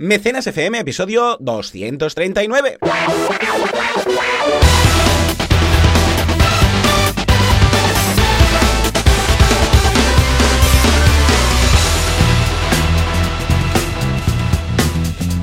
Mecenas FM, episodio 239.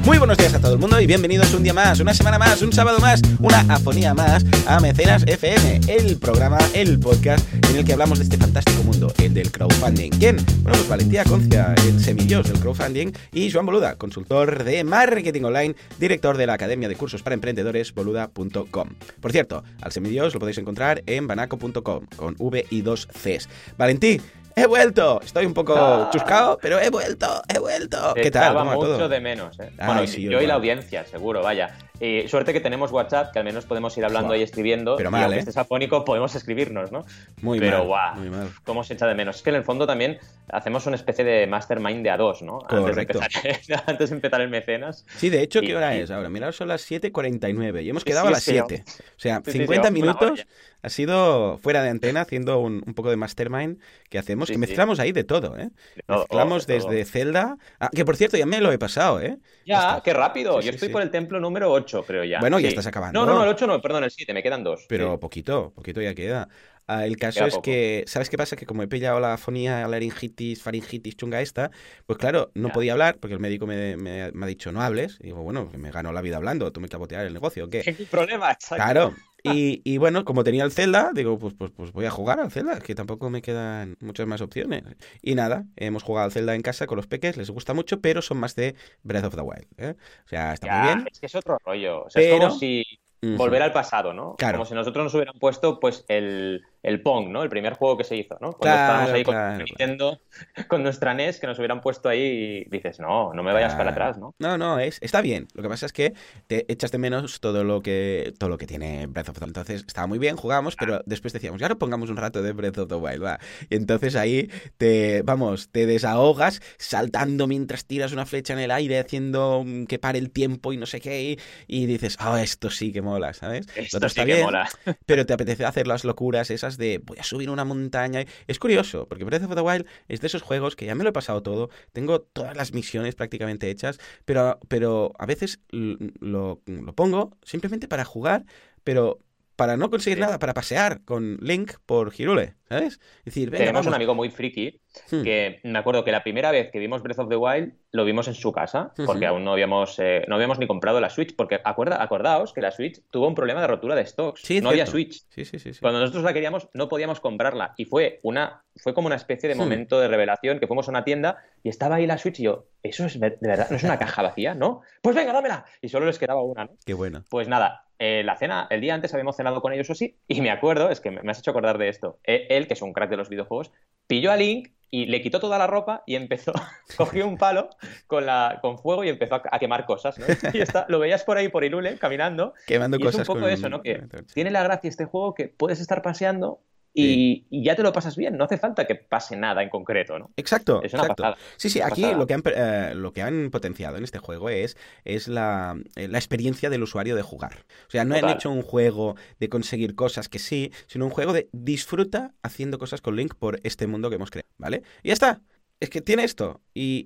Muy buenos días a todo el mundo y bienvenidos un día más, una semana más, un sábado más, una afonía más a Mecenas FM, el programa, el podcast en el que hablamos de este fantástico mundo, el del crowdfunding. ¿Quién? Bueno, pues Valentía Concia, el semillos del crowdfunding, y Joan Boluda, consultor de marketing online, director de la Academia de Cursos para Emprendedores, boluda.com. Por cierto, al semillos lo podéis encontrar en banaco.com, con V y dos Cs. Valentí, He vuelto. Estoy un poco Ah. chuscado, pero he vuelto, he vuelto. ¿Qué tal? ¿Cómo mucho todo? de menos, ¿eh? Ay, bueno, sí, yo, yo y la audiencia, seguro, vaya. Y suerte que tenemos WhatsApp, que al menos podemos ir hablando Buah, y escribiendo. pero y mal, aunque ¿eh? estés afónico, podemos escribirnos, ¿no? Muy pero mal, guau, muy mal. cómo se echa de menos. Es que en el fondo también hacemos una especie de mastermind de a dos, ¿no? Antes de, empezar, antes de empezar el mecenas. Sí, de hecho, ¿qué Y- hora y- es ahora? Mirad, son las 7.49 y hemos quedado sí, a las sí, 7. O sea, sí, sí, 50 llevamos una hora minutos ha sido fuera de antena haciendo un, un poco de mastermind que hacemos, que mezclamos ahí de todo, ¿eh? De todo, Mezclamos de desde Zelda... Ah, que por cierto, ya me lo he pasado, ¿eh? Ya, qué rápido. Yo estoy por el templo número 8, creo ya. Bueno, ya Sí. estás acabando. No, no, no, el 8 no, perdón, el 7, me quedan dos. Pero Sí. poquito, poquito ya queda. Ah, el caso Queda es poco. que, ¿sabes qué pasa? Que como he pillado la afonía, laringitis, faringitis chunga esta, pues claro, no Ya. podía hablar porque el médico me, me- me ha dicho no hables. Y digo, bueno, me ganó la vida hablando, tú me cabotear el negocio, ¿o qué? ¿Qué problema? Exacto. Claro. Y, y bueno, como tenía el Zelda, digo, pues, pues, pues voy a jugar al Zelda, que tampoco me quedan muchas más opciones. Y nada, hemos jugado al Zelda en casa con los peques, les gusta mucho, pero son más de Breath of the Wild. ¿eh? O sea, está Ya, muy bien. Es que es otro rollo. O sea, Pero- es como si volver al pasado, ¿no? Claro. Como si nosotros nos hubieran puesto pues el, el Pong, ¿no? El primer juego que se hizo, ¿no? Cuando Claro, estábamos ahí claro, con Nintendo, con nuestra NES, que nos hubieran puesto ahí y dices, no, no me vayas para atrás, ¿no? No, no, es, está bien. Lo que pasa es que te echas de menos todo lo que todo lo que tiene Breath of the Wild. Entonces, estaba muy bien, jugamos, pero después decíamos, ya ahora pongamos un rato de Breath of the Wild, va. Y entonces ahí te, vamos, te desahogas saltando mientras tiras una flecha en el aire, haciendo que pare el tiempo y no sé qué, y, y dices, oh, esto sí que mola, ¿sabes? Esto sí está que bien, mola. pero te apetece hacer las locuras esas de voy a subir una montaña. Es curioso, porque Breath of the Wild es de esos juegos que ya me lo he pasado todo, tengo todas las misiones prácticamente hechas, pero, pero a veces lo, lo pongo simplemente para jugar, pero para no conseguir nada, para pasear con Link por Hirule, ¿sabes? Es decir, venga, Tenemos un amigo muy friki Hmm. que me acuerdo que la primera vez que vimos Breath of the Wild lo vimos en su casa, porque Ujú. aún no habíamos, eh, no habíamos ni comprado la Switch, porque acuerda, acordaos que la Switch tuvo un problema de rotura de stocks. Sí, no había. Switch. Sí, sí, sí. Cuando nosotros la queríamos, no podíamos comprarla. Y fue una, fue como una especie de Hmm. momento de revelación que fuimos a una tienda y estaba ahí la Switch y yo, ¿eso es de verdad? ¿No es una caja vacía? ¿No? Pues venga, dámela. Y solo les quedaba una, ¿no? Qué bueno. Pues nada, eh, la cena, el día antes habíamos cenado con ellos o sí, y me acuerdo, es que me, me has hecho acordar de esto. Eh, Él, que es un crack de los videojuegos, pilló a Link y le quitó toda la ropa y empezó, cogió un palo con, la, con fuego y empezó a, a quemar cosas, ¿no? Y está, lo veías por ahí por Irule, caminando, Quemando y es un cosas poco con eso, ¿no? Que tiene la gracia este juego que puedes estar paseando y, y ya te lo pasas bien, no hace falta que pase nada en concreto, ¿no? Exacto, Es una exacto. pasada. Sí, sí, aquí lo que, han, eh, lo que han potenciado en este juego es, es la, eh, la experiencia del usuario de jugar. O sea, no han hecho un juego de conseguir cosas que sí, sino un juego de disfruta haciendo cosas con Link por este mundo que hemos creado, ¿vale? Y ya está. Es que tiene esto. Y,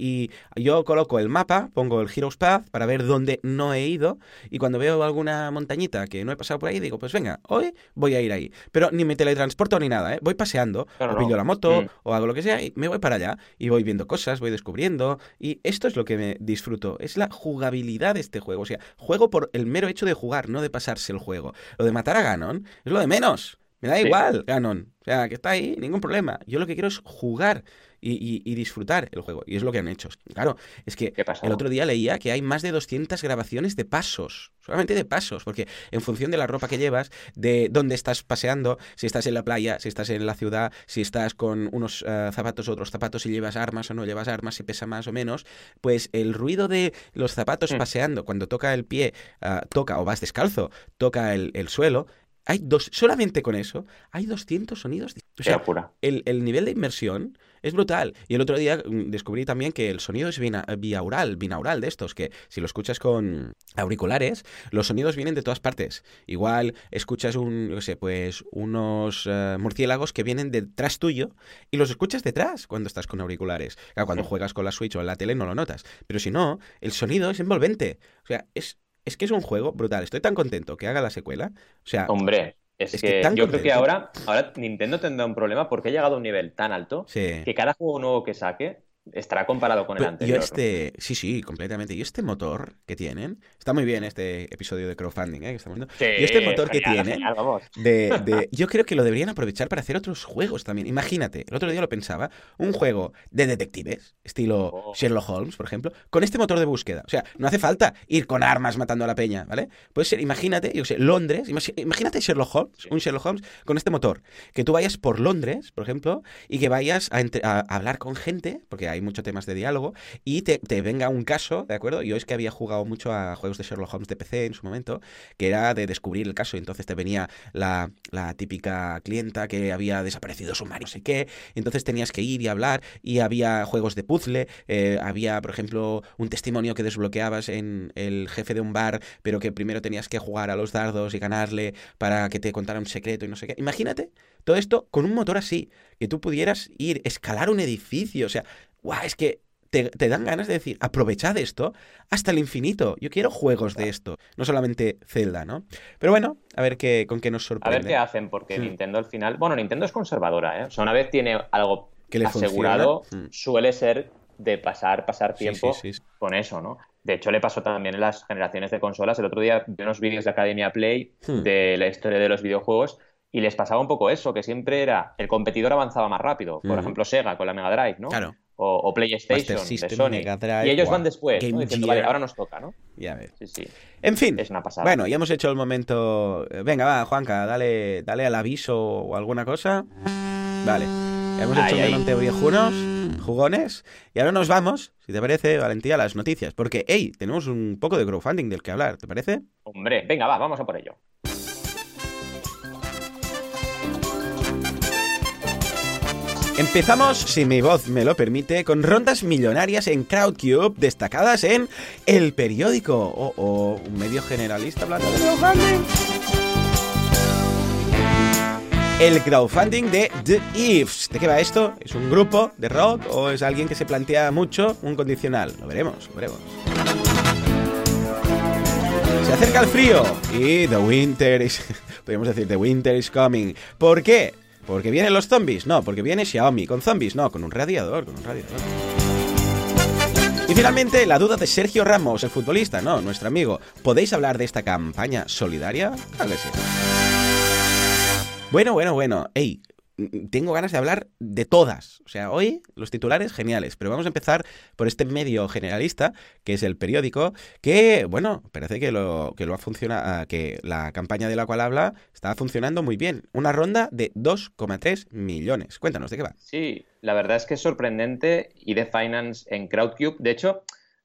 y yo coloco el mapa, pongo el Heroes Path para ver dónde no he ido. Y cuando veo alguna montañita que no he pasado por ahí, digo, pues venga, hoy voy a ir ahí. Pero ni me teletransporto ni nada, ¿eh? Voy paseando, no, o no. pillo la moto, Mm. o hago lo que sea, y me voy para allá. Y voy viendo cosas, voy descubriendo. Y esto es lo que me disfruto. Es la jugabilidad de este juego. O sea, juego por el mero hecho de jugar, no de pasarse el juego. Lo de matar a Ganon es lo de menos. Me da Sí. igual, Ganon. O sea, que está ahí, ningún problema. Yo lo que quiero es jugar y, y- y disfrutar el juego. Y es lo que han hecho. Claro, es que el otro día leía que hay más de 200 grabaciones de pasos. Solamente de pasos. Porque en función de la ropa que llevas, de dónde estás paseando, si estás en la playa, si estás en la ciudad, si estás con unos eh, zapatos o otros zapatos, si llevas armas o no llevas armas, si pesa más o menos, pues el ruido de los zapatos Mm. paseando, cuando toca el pie, ah, toca, o vas descalzo, toca el, el suelo, hay dos, solamente con eso, hay 200 sonidos. O sea, el nivel de inmersión es brutal. Y el otro día mm, descubrí también que el sonido es binaural, binaural de estos, que si lo escuchas con auriculares, los sonidos vienen de todas partes. Igual escuchas un, no sé, pues unos eh, murciélagos que vienen detrás tuyo y los escuchas detrás cuando estás con auriculares. cuando juegas con la Switch o en la tele no lo notas. Pero si no, el sonido es envolvente. O sea, es, es que es un juego brutal. Estoy tan contento que haga la secuela. O sea, hombre, es, que, yo creo que ahora, ahora Nintendo tendrá un problema porque ha llegado a un nivel tan alto que cada juego nuevo que saque estará comparado con el anterior. Y este, sí, sí, completamente. Y este motor que tienen, está muy bien este episodio de crowdfunding, ¿eh? y este motor que tienen, de, yo creo que lo deberían aprovechar para hacer otros juegos también. Imagínate, el otro día lo pensaba, un juego de detectives, estilo oh. Sherlock Holmes, por ejemplo, con este motor de búsqueda. O sea, no hace falta ir con armas matando a la peña, ¿vale? Puede ser, imagínate, yo sé, Londres, imagínate Sherlock Holmes, un Sherlock Holmes con este motor. Que tú vayas por Londres, por ejemplo, y que vayas a, a hablar con gente, porque hay muchos temas de diálogo, y te, venga un caso, ¿de acuerdo? Yo es que había jugado mucho a juegos de Sherlock Holmes de PC en su momento, que era de descubrir el caso, y entonces te venía la, típica clienta que había desaparecido su marido, no sé qué, entonces tenías que ir y hablar, y había juegos de puzzle, eh, había, por ejemplo, un testimonio que desbloqueabas en el jefe de un bar, pero que primero tenías que jugar a los dardos y ganarle para que te contara un secreto y no sé qué. Imagínate todo esto con un motor así, que tú pudieras ir, escalar un edificio, o sea, guau, es que te, dan ganas de decir, aprovechad esto hasta el infinito. Yo quiero juegos de esto, no solamente Zelda, ¿no? Pero bueno, a ver qué, con qué nos sorprende. A ver qué hacen, porque hmm. Nintendo al final. Bueno, Nintendo es conservadora, ¿eh? O sea, una vez tiene algo que le asegurado, hmm. suele ser de pasar, pasar tiempo con eso, ¿no? De hecho, le pasó también en las generaciones de consolas. El otro día vi unos vídeos de Academia Play hmm. de la historia de los videojuegos y les pasaba un poco eso, que siempre era el competidor avanzaba más rápido. Por ejemplo, Sega con la Mega Drive, ¿no? Claro. O, PlayStation de Sony. y ellos van después, ¿no? Diciendo, vale, ahora nos toca, ¿no? Ya ves. Sí, sí. En fin. Es una pasada. Bueno, ya hemos hecho el momento. Venga, va, Juanca, dale, dale al aviso o alguna cosa. Vale. Ya hemos hecho un montón viejunos, jugones. Y ahora nos vamos, si te parece, Valentía, a las noticias. Porque, hey, tenemos un poco de crowdfunding del que hablar, ¿te parece? Hombre, venga, va, vamos a por ello. Empezamos, si mi voz me lo permite, con rondas millonarias en Crowdcube destacadas en El Periódico o, un medio generalista hablando de crowdfunding. El crowdfunding de The Ifs. ¿De qué va esto? ¿Es un grupo de rock o es alguien que se plantea mucho un condicional? Lo veremos, lo veremos. Se acerca el frío y The Winter is... Podríamos decir The Winter is coming. ¿Por qué? ¿Porque vienen los zombies? No, porque viene Xiaomi. ¿Con zombies? No, con un radiador, con un radiador. Y finalmente, la duda de Sergio Ramos, el futbolista, no, nuestro amigo. ¿Podéis hablar de esta campaña solidaria? Claro que. Bueno, bueno, bueno. Ey, tengo ganas de hablar de todas. O sea, hoy los titulares geniales, pero vamos a empezar por este medio generalista, que es el periódico, que, bueno, parece que lo, que lo ha funcionado, ah, que la campaña de la cual habla está funcionando muy bien. Una ronda de 2,3 millones. Cuéntanos, ¿de qué va? Sí, la verdad es que es sorprendente y de Finance en Crowdcube. De hecho,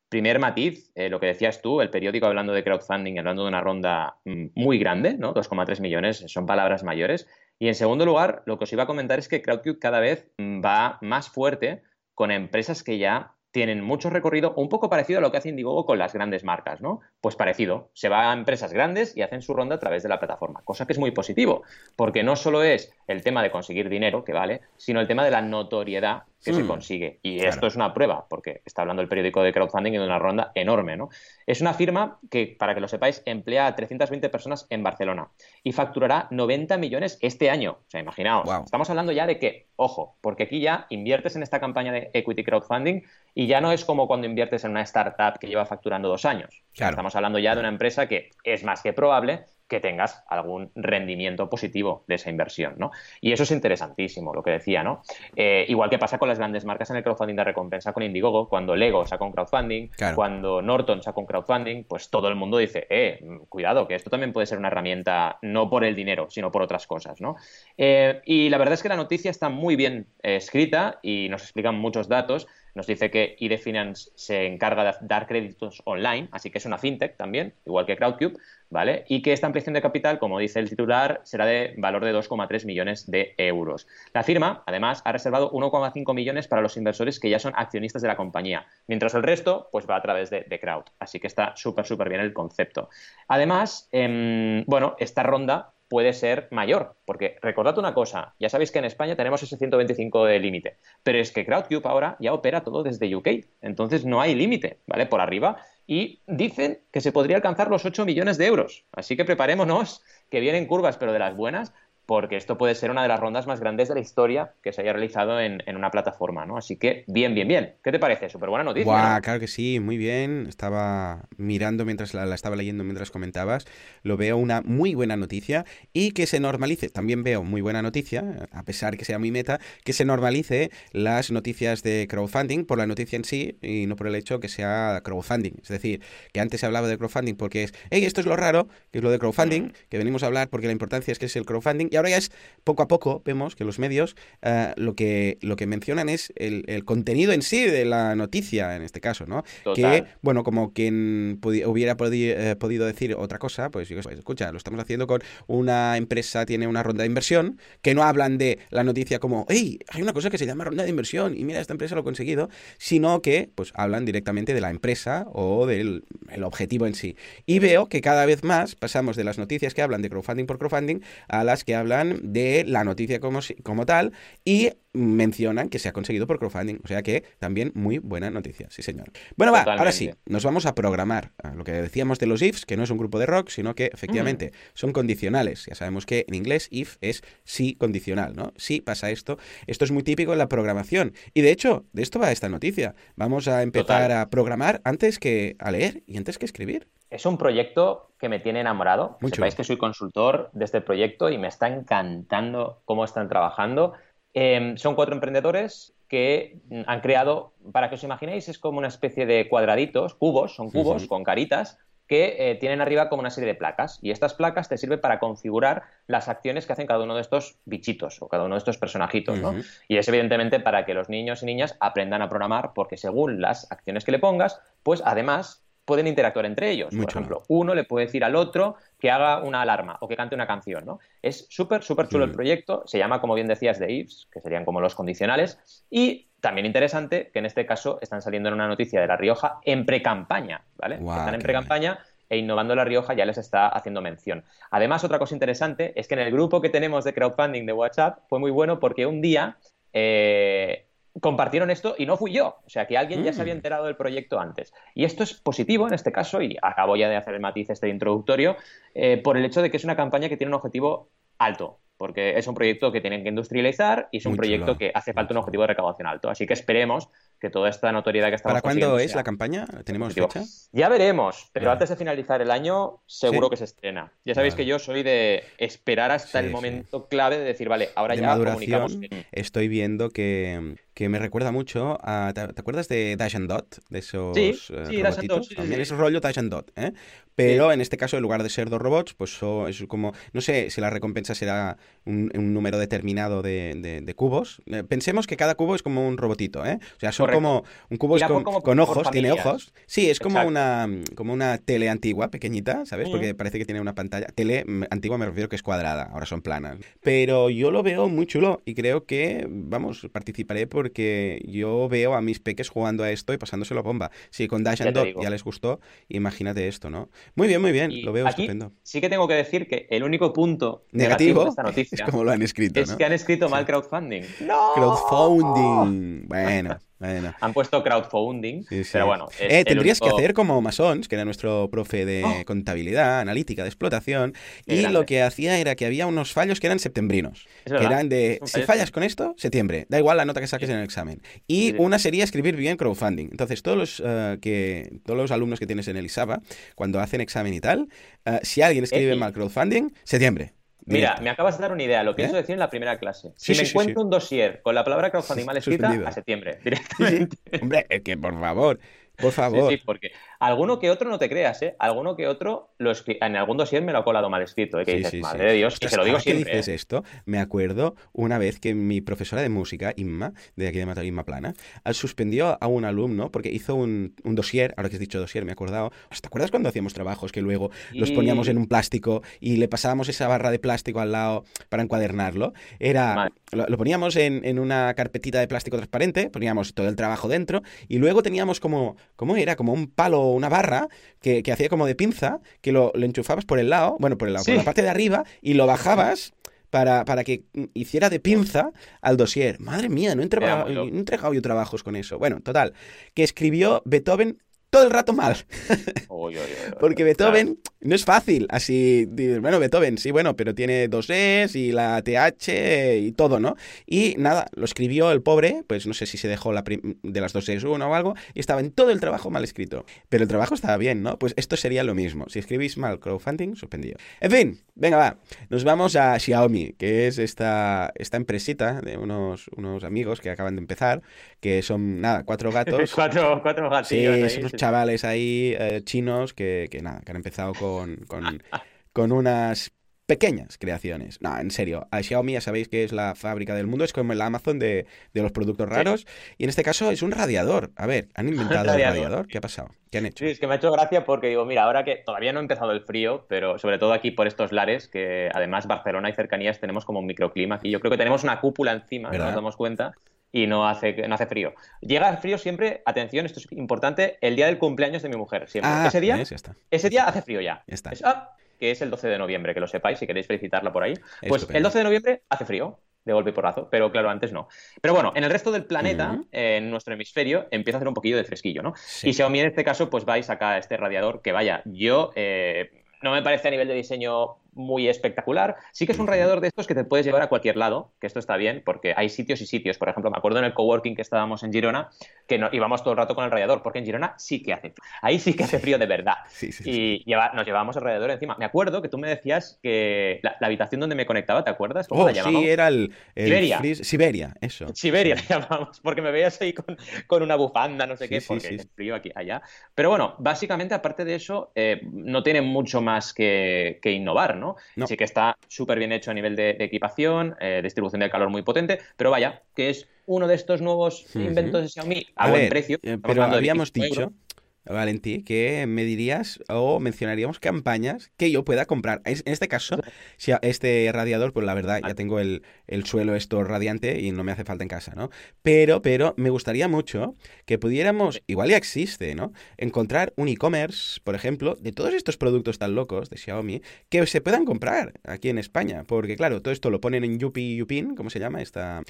Primer matiz, eh, lo que decías tú, el periódico hablando de crowdfunding, hablando de una ronda mm, muy grande, ¿no? 2,3 millones, son palabras mayores. Y en segundo lugar, lo que os iba a comentar es que Crowdcube cada vez mm, va más fuerte con empresas que ya tienen mucho recorrido, un poco parecido a lo que hace Indiegogo con las grandes marcas, ¿no? Pues parecido, se va a empresas grandes y hacen su ronda a través de la plataforma, cosa que es muy positivo, porque no solo es el tema de conseguir dinero, que vale, sino el tema de la notoriedad que se hmm. consigue. Y esto es una prueba, porque está hablando el periódico de crowdfunding de una ronda enorme, ¿no? Es una firma que, para que lo sepáis, emplea a 320 personas en Barcelona y facturará 90 millones este año. O sea, imaginaos, estamos hablando ya de que, ojo, porque aquí ya inviertes en esta campaña de equity crowdfunding y ya no es como cuando inviertes en una startup que lleva facturando dos años. Estamos hablando ya de una empresa que es más que probable que tengas algún rendimiento positivo de esa inversión, ¿no? Y eso es interesantísimo, lo que decía, ¿no? Eh, igual que pasa con las grandes marcas en el crowdfunding de recompensa con Indiegogo, cuando Lego saca un crowdfunding, cuando Norton saca un crowdfunding, pues todo el mundo dice, eh, cuidado, que esto también puede ser una herramienta no por el dinero, sino por otras cosas, ¿no? Eh, y la verdad es que la noticia está muy bien escrita y nos explican muchos datos nos dice que ID Finance se encarga de dar créditos online, así que es una fintech también, igual que Crowdcube, ¿vale? Y que esta ampliación de capital, como dice el titular, será de valor de 2,3 millones de euros. La firma, además, ha reservado 1,5 millones para los inversores que ya son accionistas de la compañía, mientras el resto pues va a través de, Crowd. Así que está súper, súper bien el concepto. Además, em, bueno, esta ronda puede ser mayor, porque recordad una cosa, ya sabéis que en España tenemos ese 125 de límite, pero es que Crowdcube ahora ya opera todo desde UK, entonces no hay límite, ¿vale? Por arriba y dicen que se podría alcanzar los 8 millones de euros. Así que preparémonos, que vienen curvas, pero de las buenas, porque esto puede ser una de las rondas más grandes de la historia que se haya realizado en, una plataforma, ¿no? Así que, bien, bien, bien. ¿Qué te parece? Súper buena noticia. Claro que sí, muy bien. Estaba mirando mientras la, estaba leyendo mientras comentabas. Lo veo una muy buena noticia y que se normalice. También veo muy buena noticia, a pesar que sea muy meta, que se normalice las noticias de crowdfunding por la noticia en sí y no por el hecho que sea crowdfunding. Es decir, que antes se hablaba de crowdfunding porque es, hey, esto es lo raro, que es lo de crowdfunding, que venimos a hablar porque la importancia es que es el crowdfunding y ahora ya es, poco a poco, vemos que los medios eh, lo, que, lo que mencionan es el, contenido en sí de la noticia, en este caso, ¿no? Que, bueno, como quien hubiera eh, podido decir otra cosa, pues, pues escucha, lo estamos haciendo con una empresa, tiene una ronda de inversión, que no hablan de la noticia como, hey, hay una cosa que se llama ronda de inversión y mira, esta empresa lo ha conseguido, sino que, pues, hablan directamente de la empresa o del el objetivo en sí. Y veo que cada vez más pasamos de las noticias que hablan de crowdfunding por crowdfunding a las que hablan de la noticia como, como tal y mencionan que se ha conseguido por crowdfunding. O sea que también muy buena noticia, sí señor. Bueno, va, ahora sí, nos vamos a programar. Lo que decíamos de los ifs, que no es un grupo de rock, sino que efectivamente son condicionales. Ya sabemos que en inglés if es sí condicional, ¿no? Si pasa esto. Esto es muy típico en la programación. Y de hecho, de esto va esta noticia. Vamos a empezar a programar antes que a leer y antes que escribir. Es un proyecto que me tiene enamorado. Mucho. Sepáis que soy consultor de este proyecto y me está encantando cómo están trabajando. Em, son cuatro emprendedores que han creado, para que os imaginéis, es como una especie de cuadraditos, cubos, son cubos con caritas, que eh, tienen arriba como una serie de placas. Y estas placas te sirven para configurar las acciones que hacen cada uno de estos bichitos o cada uno de estos personajitos. ¿no? Y es evidentemente para que los niños y niñas aprendan a programar, porque según las acciones que le pongas, pues además pueden interactuar entre ellos. Por ejemplo, uno le puede decir al otro que haga una alarma o que cante una canción, ¿no? Es súper, súper chulo el proyecto. Se llama, como bien decías, de IFs, que serían como los condicionales. Y también interesante que en este caso están saliendo en una noticia de La Rioja en pre-campaña, ¿vale? están en pre-campaña e Innovando La Rioja ya les está haciendo mención. Además, otra cosa interesante es que en el grupo que tenemos de crowdfunding de WhatsApp fue muy bueno porque un día eh, compartieron esto y no fui yo. O sea, que alguien ya se había mm. enterado del proyecto antes. Y esto es positivo en este caso, y acabo ya de hacer el matiz este introductorio, eh, por el hecho de que es una campaña que tiene un objetivo alto, porque es un proyecto que tienen que industrializar y es un proyecto que hace falta un objetivo de recaudación alto. Así que esperemos que toda esta notoriedad que estamos ¿Para cuándo es la campaña? ¿Tenemos fecha? Ya veremos, pero antes de finalizar el año seguro que se estrena. Ya sabéis que yo soy de esperar hasta el momento clave de decir, vale, ahora ya comunicamos. Estoy viendo que que me recuerda mucho a... ¿Te, acuerdas de Dash and Dot? De esos sí, eh, sí, robotitos. También es rollo Dash and Dot, ¿eh? Pero en este caso, en lugar de ser dos robots, pues es como... No sé si la recompensa será un, número determinado de, cubos. Eh, pensemos que cada cubo es como un robotito, ¿eh? O sea, son como... Un cubo es con, ojos, tiene ojos. Sí, es como una, como una tele antigua, pequeñita, ¿sabes? Porque parece que tiene una pantalla... Tele mm, antigua me refiero que es cuadrada, ahora son planas. Pero yo lo veo muy chulo y creo que, vamos, participaré por porque yo veo a mis peques jugando a esto y pasándoselo bomba. Si con Dash and Dot ya les gustó, imagínate esto, ¿no? Muy bien, muy bien, lo veo estupendo. Sí que tengo que decir que el único punto negativo, de esta noticia es como lo han escrito. Es que han escrito mal crowdfunding. ¡No! Crowdfunding. Bueno. Han puesto crowdfunding, pero bueno. Eh, tendrías que hacer como Masons, que era nuestro profe de oh. contabilidad, analítica, de explotación, y lo que hacía era que había unos fallos que eran septembrinos, que eran de, si fallas con esto, septiembre, da igual la nota que saques en el examen. Y una sería escribir bien crowdfunding. Entonces, todos los, eh, que, todos los alumnos que tienes en el ISABA, cuando hacen examen y tal, eh, si alguien escribe mal crowdfunding, septiembre. Mira, me acabas de dar una idea, lo pienso ¿Eh? decir en la primera clase. Si me encuentro un dossier con la palabra crowdfunding mal escrita, a septiembre, directamente. Hombre, es que por favor. Por favor. Sí, sí, porque alguno que otro no te creas, ¿eh? Alguno que otro lo en algún dossier me lo ha colado mal escrito, ¿eh? Que dices, madre de Dios, y te lo digo siempre. dices ¿eh? esto? Me acuerdo una vez que mi profesora de música, Inma, de aquí de Matar Inma Plana, suspendió a un alumno porque hizo un, un dossier, ahora que has dicho dossier, me he acordado. ¿Te acuerdas cuando hacíamos trabajos que luego los poníamos en un plástico y le pasábamos esa barra de plástico al lado para encuadernarlo? Era, lo, lo, poníamos en, en una carpetita de plástico transparente, poníamos todo el trabajo dentro y luego teníamos como, ¿cómo era? Como un palo, una barra que, que hacía como de pinza, que lo, lo, enchufabas por el lado, bueno, por el lado, por la parte de arriba y lo bajabas para, para, que hiciera de pinza al dossier. Madre mía, no he, no he entregado yo trabajos con eso. Bueno, total, que escribió Beethoven todo el rato mal. Porque Beethoven no es fácil. Así, bueno, Beethoven, sí, bueno, pero tiene dos Es y la TH y todo, ¿no? Y nada, lo escribió el pobre, pues no sé si se dejó la de las dos Es una o algo, y estaba en todo el trabajo mal escrito. Pero el trabajo estaba bien, ¿no? Pues esto sería lo mismo. Si escribís mal crowdfunding, suspendido. En fin, venga, va. Nos vamos a Xiaomi, que es esta, esta empresita de unos, unos amigos que acaban de empezar, que son, nada, cuatro gatos. cuatro, cuatro gatillos. Sí, chavales ahí eh, chinos que, que, nada, que han empezado con, con, con unas pequeñas creaciones. No, en serio, a Xiaomi ya sabéis que es la fábrica del mundo, es como el Amazon de, de los productos raros. Sí. Y en este caso es un radiador. A ver, ¿han inventado el radiador? ¿Qué ha pasado? ¿Qué han hecho? Sí, es que me ha hecho gracia porque digo, mira, ahora que todavía no ha empezado el frío, pero sobre todo aquí por estos lares, que además Barcelona y cercanías tenemos como un microclima aquí. Yo creo que tenemos una cúpula encima, ¿verdad? nos damos cuenta y no hace, no hace frío. Llega el frío siempre, atención, esto es importante, el día del cumpleaños de mi mujer. Siempre. Ah, ese, día, está. ese día hace frío ya. Ya está. Es, ah, que es el 12 de noviembre, que lo sepáis, si queréis felicitarla por ahí. Pues Estupendo. el 12 de noviembre hace frío, de golpe y porrazo, pero claro, antes no. Pero bueno, en el resto del planeta, eh, en nuestro hemisferio, empieza a hacer un poquillo de fresquillo, ¿no? Sí. Y Xiaomi en este caso, pues vais acá este radiador que vaya, yo eh, no me parece a nivel de diseño muy espectacular. Sí que es un radiador de estos que te puedes llevar a cualquier lado, que esto está bien, porque hay sitios y sitios. Por ejemplo, me acuerdo en el coworking que estábamos en Girona, que no, íbamos todo el rato con el radiador, porque en Girona sí que hace frío. Ahí sí que hace frío de verdad. Sí, sí, sí. Y lleva- nos llevábamos el radiador encima. Me acuerdo que tú me decías que la, la habitación donde me conectaba, ¿te acuerdas? ¿Cómo Oh, la llamábamos? sí, era el, el Siberia. fris- Siberia, eso. Siberia le llamamos, porque me veías ahí con, con una bufanda, no sé qué, porque es frío aquí, allá. Pero bueno, básicamente, aparte de eso, eh, no tiene mucho más que, que innovar, ¿no? No. Sí que está súper bien hecho a nivel de, de equipación, eh, distribución de calor muy potente, pero vaya, que es uno de estos nuevos inventos de Xiaomi a, A buen ver, precio. eh, pero habíamos 25 euros. Valentí, que me dirías o mencionaríamos campañas que yo pueda comprar. En este caso, si a- este radiador, pues la verdad, ya tengo el, el suelo esto radiante y no me hace falta en casa, ¿no? Pero, pero me gustaría mucho que pudiéramos, igual ya existe, ¿no? Encontrar un e-commerce, por ejemplo, de todos estos productos tan locos de Xiaomi que se puedan comprar aquí en España. Porque, claro, todo esto lo ponen en Yupi Yupin, ¿cómo se llama? Esta...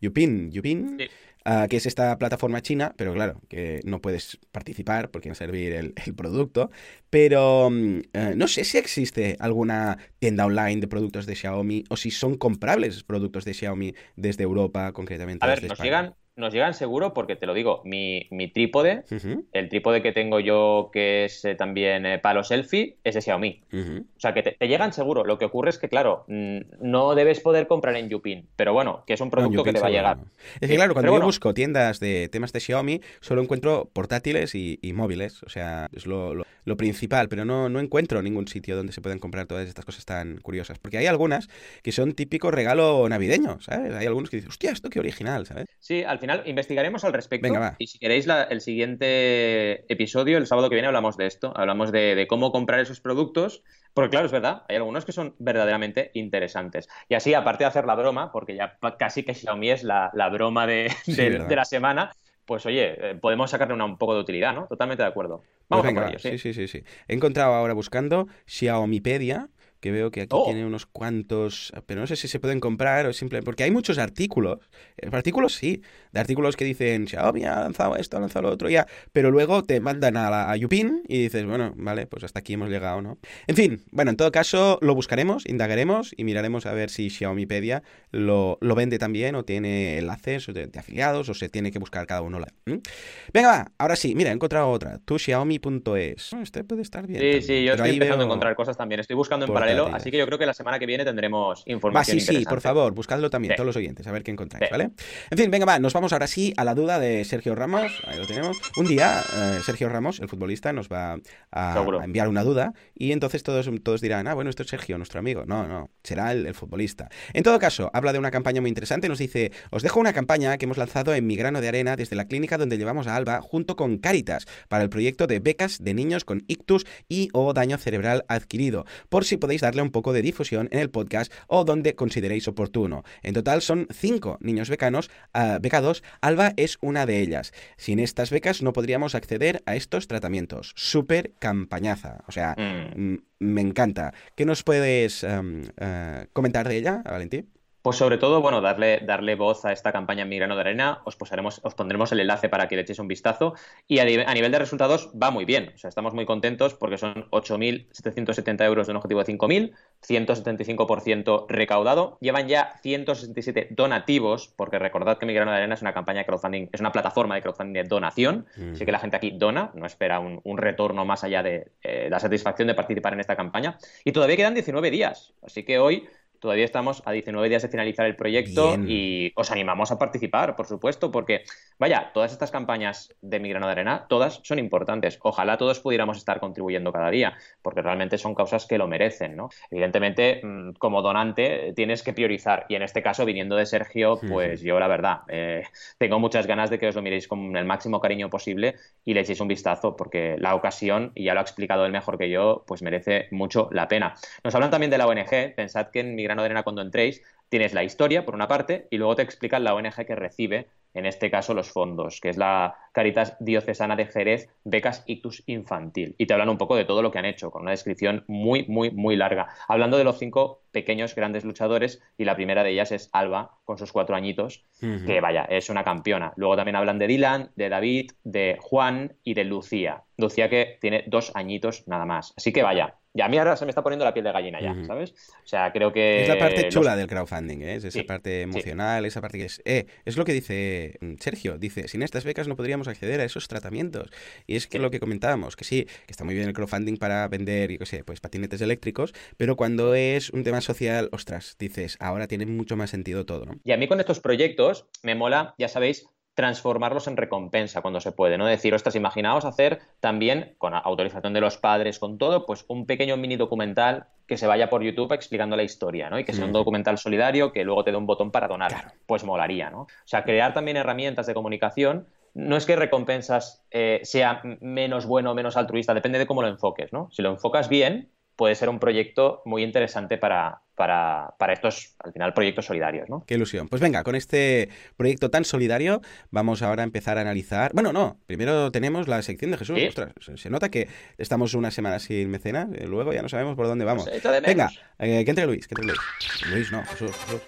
Yupin, Yupin, Sí. Ah, que es esta plataforma china, pero claro, que no puedes participar porque va a servir el, el producto. Pero mm, eh, no sé si existe alguna tienda online de productos de Xiaomi o si son comprables productos de Xiaomi desde Europa, concretamente. A ver, desde nos España. llegan, nos llegan seguro porque te lo digo, mi, mi trípode, el trípode que tengo yo, que es eh, también eh, palo selfie, es de Xiaomi. ujú. O sea, que te, te llegan seguro. Lo que ocurre es que, claro, no debes poder comprar en Yupin, pero bueno, que es un producto que te va a llegar. Es que claro, cuando pero yo bueno. busco tiendas de temas de Xiaomi, solo encuentro portátiles y, y móviles. O sea, es lo, lo- lo principal, pero no, no encuentro ningún sitio donde se puedan comprar todas estas cosas tan curiosas. Porque hay algunas que son típico regalo navideño, ¿sabes? Hay algunos que dicen, hostia, esto qué original, ¿sabes? Sí, al final investigaremos al respecto. Venga. Y si queréis la- el siguiente episodio, el sábado que viene, hablamos de esto. Hablamos de, de cómo comprar esos productos. Porque claro, es verdad, hay algunos que son verdaderamente interesantes. Y así, aparte de hacer la broma, porque ya casi que Xiaomi es la, la broma de, Sí, de- la semana, pues oye, eh, podemos sacarle una, un poco de utilidad, ¿no? Totalmente de acuerdo. Pues Vamos a por ello, sí, sí, sí, sí. He encontrado ahora buscando Xiaomipedia, que veo que aquí Oh. tiene unos cuantos, pero no sé si se pueden comprar o simple, porque hay muchos artículos. Eh, Artículos sí, de artículos que dicen Xiaomi ha lanzado esto, ha lanzado lo otro, ya, pero luego te mandan a, la, a Yupin y dices, bueno, vale, pues hasta aquí hemos llegado, ¿no? En fin, bueno, en todo caso lo buscaremos, indagaremos y miraremos a ver si Xiaomipedia lo, lo vende también o tiene enlaces de, de afiliados o se tiene que buscar cada uno. la- ¿Mm? Venga, va, ahora sí, mira, he encontrado otra, tu Xiaomi.es. Este puede estar bien. Sí, también, sí, yo pero estoy empezando a encontrar cosas también. Estoy buscando en Así que yo creo que la semana que viene tendremos información. Va, sí, sí, por favor, buscadlo también, todos los oyentes, a ver qué encontráis, ¿vale? En fin, venga, va, nos vamos ahora sí a la duda de Sergio Ramos, ahí lo tenemos. Un día, eh, Sergio Ramos, el futbolista, nos va a, enviar una duda y entonces todos, todos dirán, ah, bueno, esto es Sergio, nuestro amigo. No, no, será el, futbolista. En todo caso, habla de una campaña muy interesante, nos dice, os dejo una campaña que hemos lanzado en Mi Grano de Arena desde la clínica donde llevamos a Alba junto con Caritas para el proyecto de becas de niños con ictus y o daño cerebral adquirido, por si podéis darle un poco de difusión en el podcast o donde consideréis oportuno. En total son cinco niños becanos, uh, becados. Alba es una de ellas. Sin estas becas no podríamos acceder a estos tratamientos. Súper campañaza. O sea, mm. me encanta. ¿Qué nos puedes um, uh, comentar de ella, Valentín? Pues sobre todo, bueno, darle, darle voz a esta campaña en Migrano de Arena, os, posaremos, os pondremos el enlace para que le echéis un vistazo. Y a, nivel de resultados va muy bien, o sea, estamos muy contentos porque son 8.770 euros de un objetivo de 5.000, 175% recaudado, llevan ya 167 donativos, porque recordad que Migrano de Arena es una campaña de crowdfunding, es una plataforma de crowdfunding de donación, así que la gente aquí dona, no espera un, retorno más allá de eh, la satisfacción de participar en esta campaña. Y todavía quedan 19 días, así que hoy Todavía estamos a 19 días de finalizar el proyecto y os animamos a participar, por supuesto, porque, vaya, todas estas campañas de Mi Grano de Arena, todas son importantes. Ojalá todos pudiéramos estar contribuyendo cada día, porque realmente son causas que lo merecen, ¿no? Evidentemente, mm, como donante, tienes que priorizar. Y en este caso, viniendo de Sergio, pues yo, la verdad, eh, tengo muchas ganas de que os lo miréis con el máximo cariño posible y le echéis un vistazo, porque la ocasión, y ya lo ha explicado él mejor que yo, pues merece mucho la pena. Nos hablan también de la ONG. Pensad que en Mi grano de arena cuando entréis, tienes la historia por una parte y luego te explican la ONG que recibe, en este caso, los fondos, que es la Caritas Diocesana de Jerez, Becas Ictus Infantil. Y te hablan un poco de todo lo que han hecho, con una descripción muy, muy, muy larga. Hablando de los cinco pequeños, grandes luchadores, y la primera de ellas es Alba, con sus cuatro añitos, que vaya, es una campeona. Luego también hablan de Dylan, de David, de Juan y de Lucía. Lucía que tiene dos añiñitos nada más. Así que vaya, y a mí ahora se me está poniendo la piel de gallina ya, ¿sabes? O sea, creo que... Es la parte chula del crowdfunding, ¿eh? Es esa parte emocional, esa parte que es... Eh, es lo que dice mm, Sergio, dice, sin estas becas no podríamos acceder a esos tratamientos. Y es que lo que comentábamos, que sí, que está muy bien el crowdfunding para vender, yo qué sé, pues patinetes eléctricos, pero cuando es un tema social, ostras, dices, ahora tiene mucho más sentido todo, ¿no? Y a mí con estos proyectos me mola, ya sabéis, transformarlos en recompensa cuando se puede, ¿no? Decir, ostras, imaginaos hacer también, con autorización de los padres, con todo, pues un pequeño mini documental que se vaya por YouTube explicando la historia, ¿no? Y que sea un documental solidario que luego te dé un botón para donar. Pues molaría, ¿no? O sea, crear también herramientas de comunicación no es que recompensas eh, sea menos bueno o menos altruista, depende de cómo lo enfoques, ¿no? Si lo enfocas bien, puede ser un proyecto muy interesante para, para, para, estos, al final, proyectos solidarios, ¿no? Qué ilusión. Pues venga, con este proyecto tan solidario vamos ahora a empezar a analizar... Bueno, no, primero tenemos la sección de Jesús. Ostras, se nota que estamos una semana sin mecenas, y luego ya no sabemos por dónde vamos. venga, eh, que entre Luis, que entre Luis. Luis, no, Jesús, Jesús.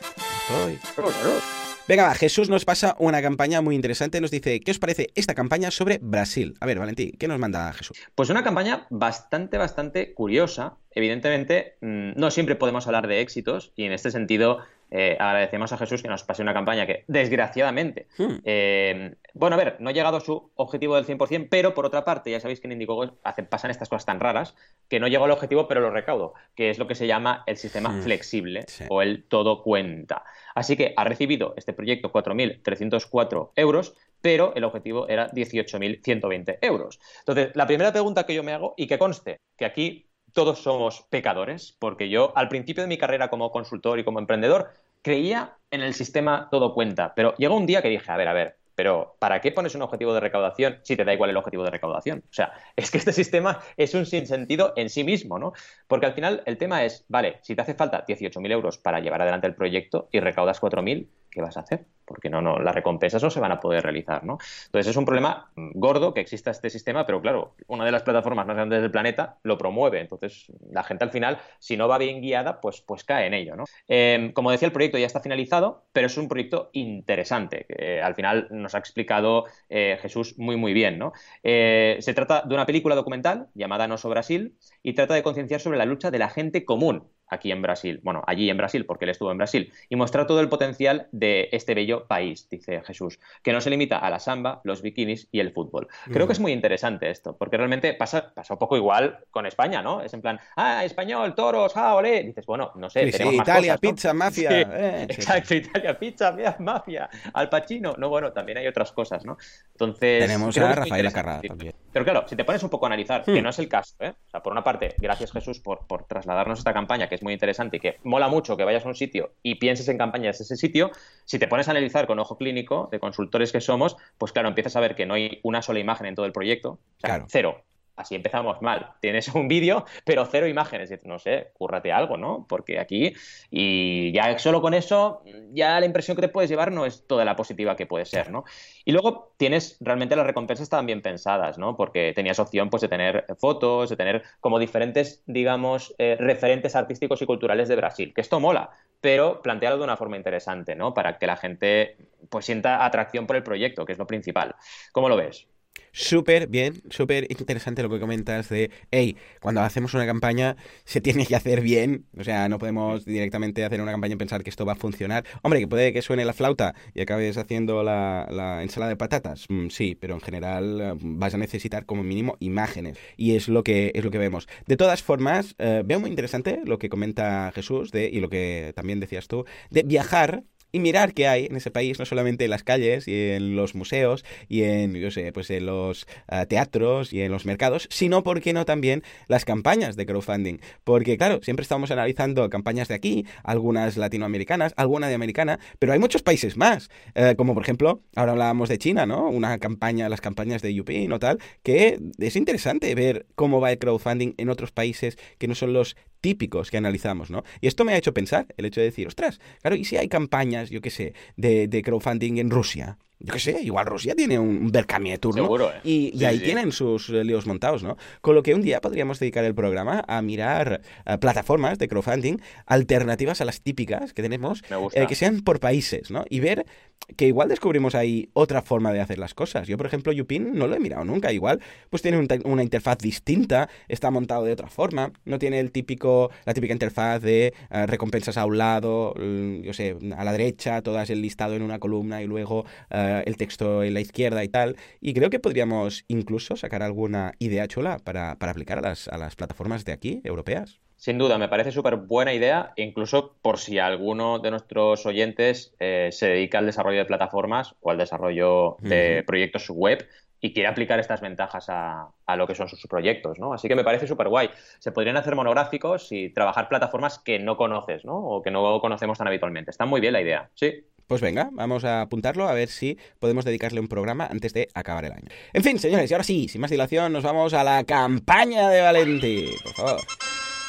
Estoy. Venga, va, Jesús nos pasa una campaña muy interesante. Nos dice, ¿qué os parece esta campaña sobre Brasil? A ver, Valentín, ¿qué nos manda Jesús? Pues una campaña bastante, bastante curiosa. Evidentemente, mm, no siempre podemos hablar de éxitos y en este sentido eh, agradecemos a Jesús que nos pase una campaña que, desgraciadamente, hmm. eh, bueno, a ver, no ha llegado a su objetivo del 100%, pero por otra parte, ya sabéis que en Indiegogo pasan estas cosas tan raras que no llegó al objetivo, pero lo recaudo, que es lo que se llama el sistema hmm. flexible o el todo cuenta. Así que ha recibido este proyecto 4.304 euros, pero el objetivo era 18.120 euros. Entonces, la primera pregunta que yo me hago, y que conste, que aquí todos somos pecadores, porque yo al principio de mi carrera como consultor y como emprendedor creía en el sistema todo cuenta, pero llegó un día que dije, a ver, a ver, pero ¿para qué pones un objetivo de recaudación si te da igual el objetivo de recaudación? O sea, es que este sistema es un sinsentido en sí mismo, ¿no? Porque al final el tema es, vale, si te hace falta 18.000 euros para llevar adelante el proyecto y recaudas 4.000, ¿qué vas a hacer? Porque no, no, las recompensas no se van a poder realizar, ¿no? Entonces es un problema gordo que exista este sistema, pero claro, una de las plataformas más grandes del planeta lo promueve. Entonces la gente al final, si no va bien guiada, pues, pues cae en ello, ¿no? Em, como decía, el proyecto ya está finalizado, pero es un proyecto interesante, que al final nos ha explicado eh, Jesús muy, muy bien, ¿no? Eh, se trata de una película documental llamada Noso Brasil y trata de concienciar sobre la lucha de la gente común aquí en Brasil, bueno, allí en Brasil, porque él estuvo en Brasil, y mostrar todo el potencial de este bello país, dice Jesús, que no se limita a la samba, los bikinis y el fútbol. Creo que es muy interesante esto, porque realmente pasa, pasa un poco igual con España, ¿no? Es en plan, ah, español, toros, ah, olé. Dices, bueno, no sé, tenemos Italia, más pizza, mafia. Eh, exacto, Italia, pizza, mafia, Al Pacino. No, bueno, también hay otras cosas, ¿no? Entonces. Tenemos a Rafael Carrada también. Pero claro, si te pones un poco a analizar, que hmm. no es el caso, ¿eh? O sea, por una parte, gracias Jesús por, por trasladarnos esta campaña, que es muy interesante y que mola mucho que vayas a un sitio y pienses en campañas de ese sitio, si te pones a analizar con ojo clínico, de consultores que somos, pues claro, empiezas a ver que no hay una sola imagen en todo el proyecto. O sea, cero así empezamos mal. Tienes un vídeo, pero cero imágenes. No sé, cúrrate algo, ¿no? Porque aquí, y ya solo con eso, ya la impresión que te puedes llevar no es toda la positiva que puede ser, ¿no? Y luego tienes realmente las recompensas también pensadas, ¿no? Porque tenías opción pues de tener fotos, de tener como diferentes, digamos, eh, referentes artísticos y culturales de Brasil, que esto mola, pero plantearlo de una forma interesante, ¿no? Para que la gente pues sienta atracción por el proyecto, que es lo principal. ¿Cómo lo ves? Súper bien, súper interesante lo que comentas de, hey, cuando hacemos una campaña se tiene que hacer bien, o sea, no podemos directamente hacer una campaña y pensar que esto va a funcionar. Hombre, que puede que suene la flauta y acabes haciendo la, ensalada de patatas, mm, sí, pero en general eh, vas a necesitar como mínimo imágenes y es lo que, es lo que vemos. De todas formas, eh, veo muy interesante lo que comenta Jesús de, y lo que también decías tú, de viajar y mirar qué hay en ese país, no solamente en las calles y en los museos y en, yo sé, pues en los ah, teatros y en los mercados, sino, ¿por qué no también las campañas de crowdfunding? Porque, claro, siempre estamos analizando campañas de aquí, algunas latinoamericanas, alguna de americana, pero hay muchos países más, eh, como por ejemplo, ahora hablábamos de China, ¿no? Una campaña, las campañas de UP, ¿no? Tal, que es interesante ver cómo va el crowdfunding en otros países que no son los típicos que analizamos, ¿no? Y esto me ha hecho pensar, el hecho de decir, ostras, claro, ¿y si hay campañas, yo qué sé, de, de crowdfunding en Rusia? Yo qué sé, igual Rusia tiene un Berkami Seguro, ¿eh? Y, ahí tienen sus eh, líos montados, ¿no? Con lo que un día podríamos dedicar el programa a mirar eh, plataformas de crowdfunding alternativas a las típicas que tenemos, que sean por países, ¿no? Y ver que igual descubrimos ahí otra forma de hacer las cosas. Yo, por ejemplo, Yupin no lo he mirado nunca. Igual, pues tiene una interfaz distinta, está montado de otra forma, no tiene el típico, la típica interfaz de recompensas a un lado, yo sé, a la derecha, todas el listado en una columna y luego el texto en la izquierda y tal. Y creo que podríamos incluso sacar alguna idea chula para, aplicar a las, a las plataformas de aquí, europeas. Sin duda, me parece súper buena idea, incluso por si alguno de nuestros oyentes eh, se dedica al desarrollo de plataformas o al desarrollo de proyectos web y quiere aplicar estas ventajas a, lo que son sus proyectos, ¿no? Así que me parece súper guay. Se podrían hacer monográficos y trabajar plataformas que no conoces, ¿no? O que no conocemos tan habitualmente. Está muy bien la idea, sí. Pues venga, vamos a apuntarlo a ver si podemos dedicarle un programa antes de acabar el año. En fin, señores, y ahora sí, sin más dilación, nos vamos a la campaña de Valenti. Por favor.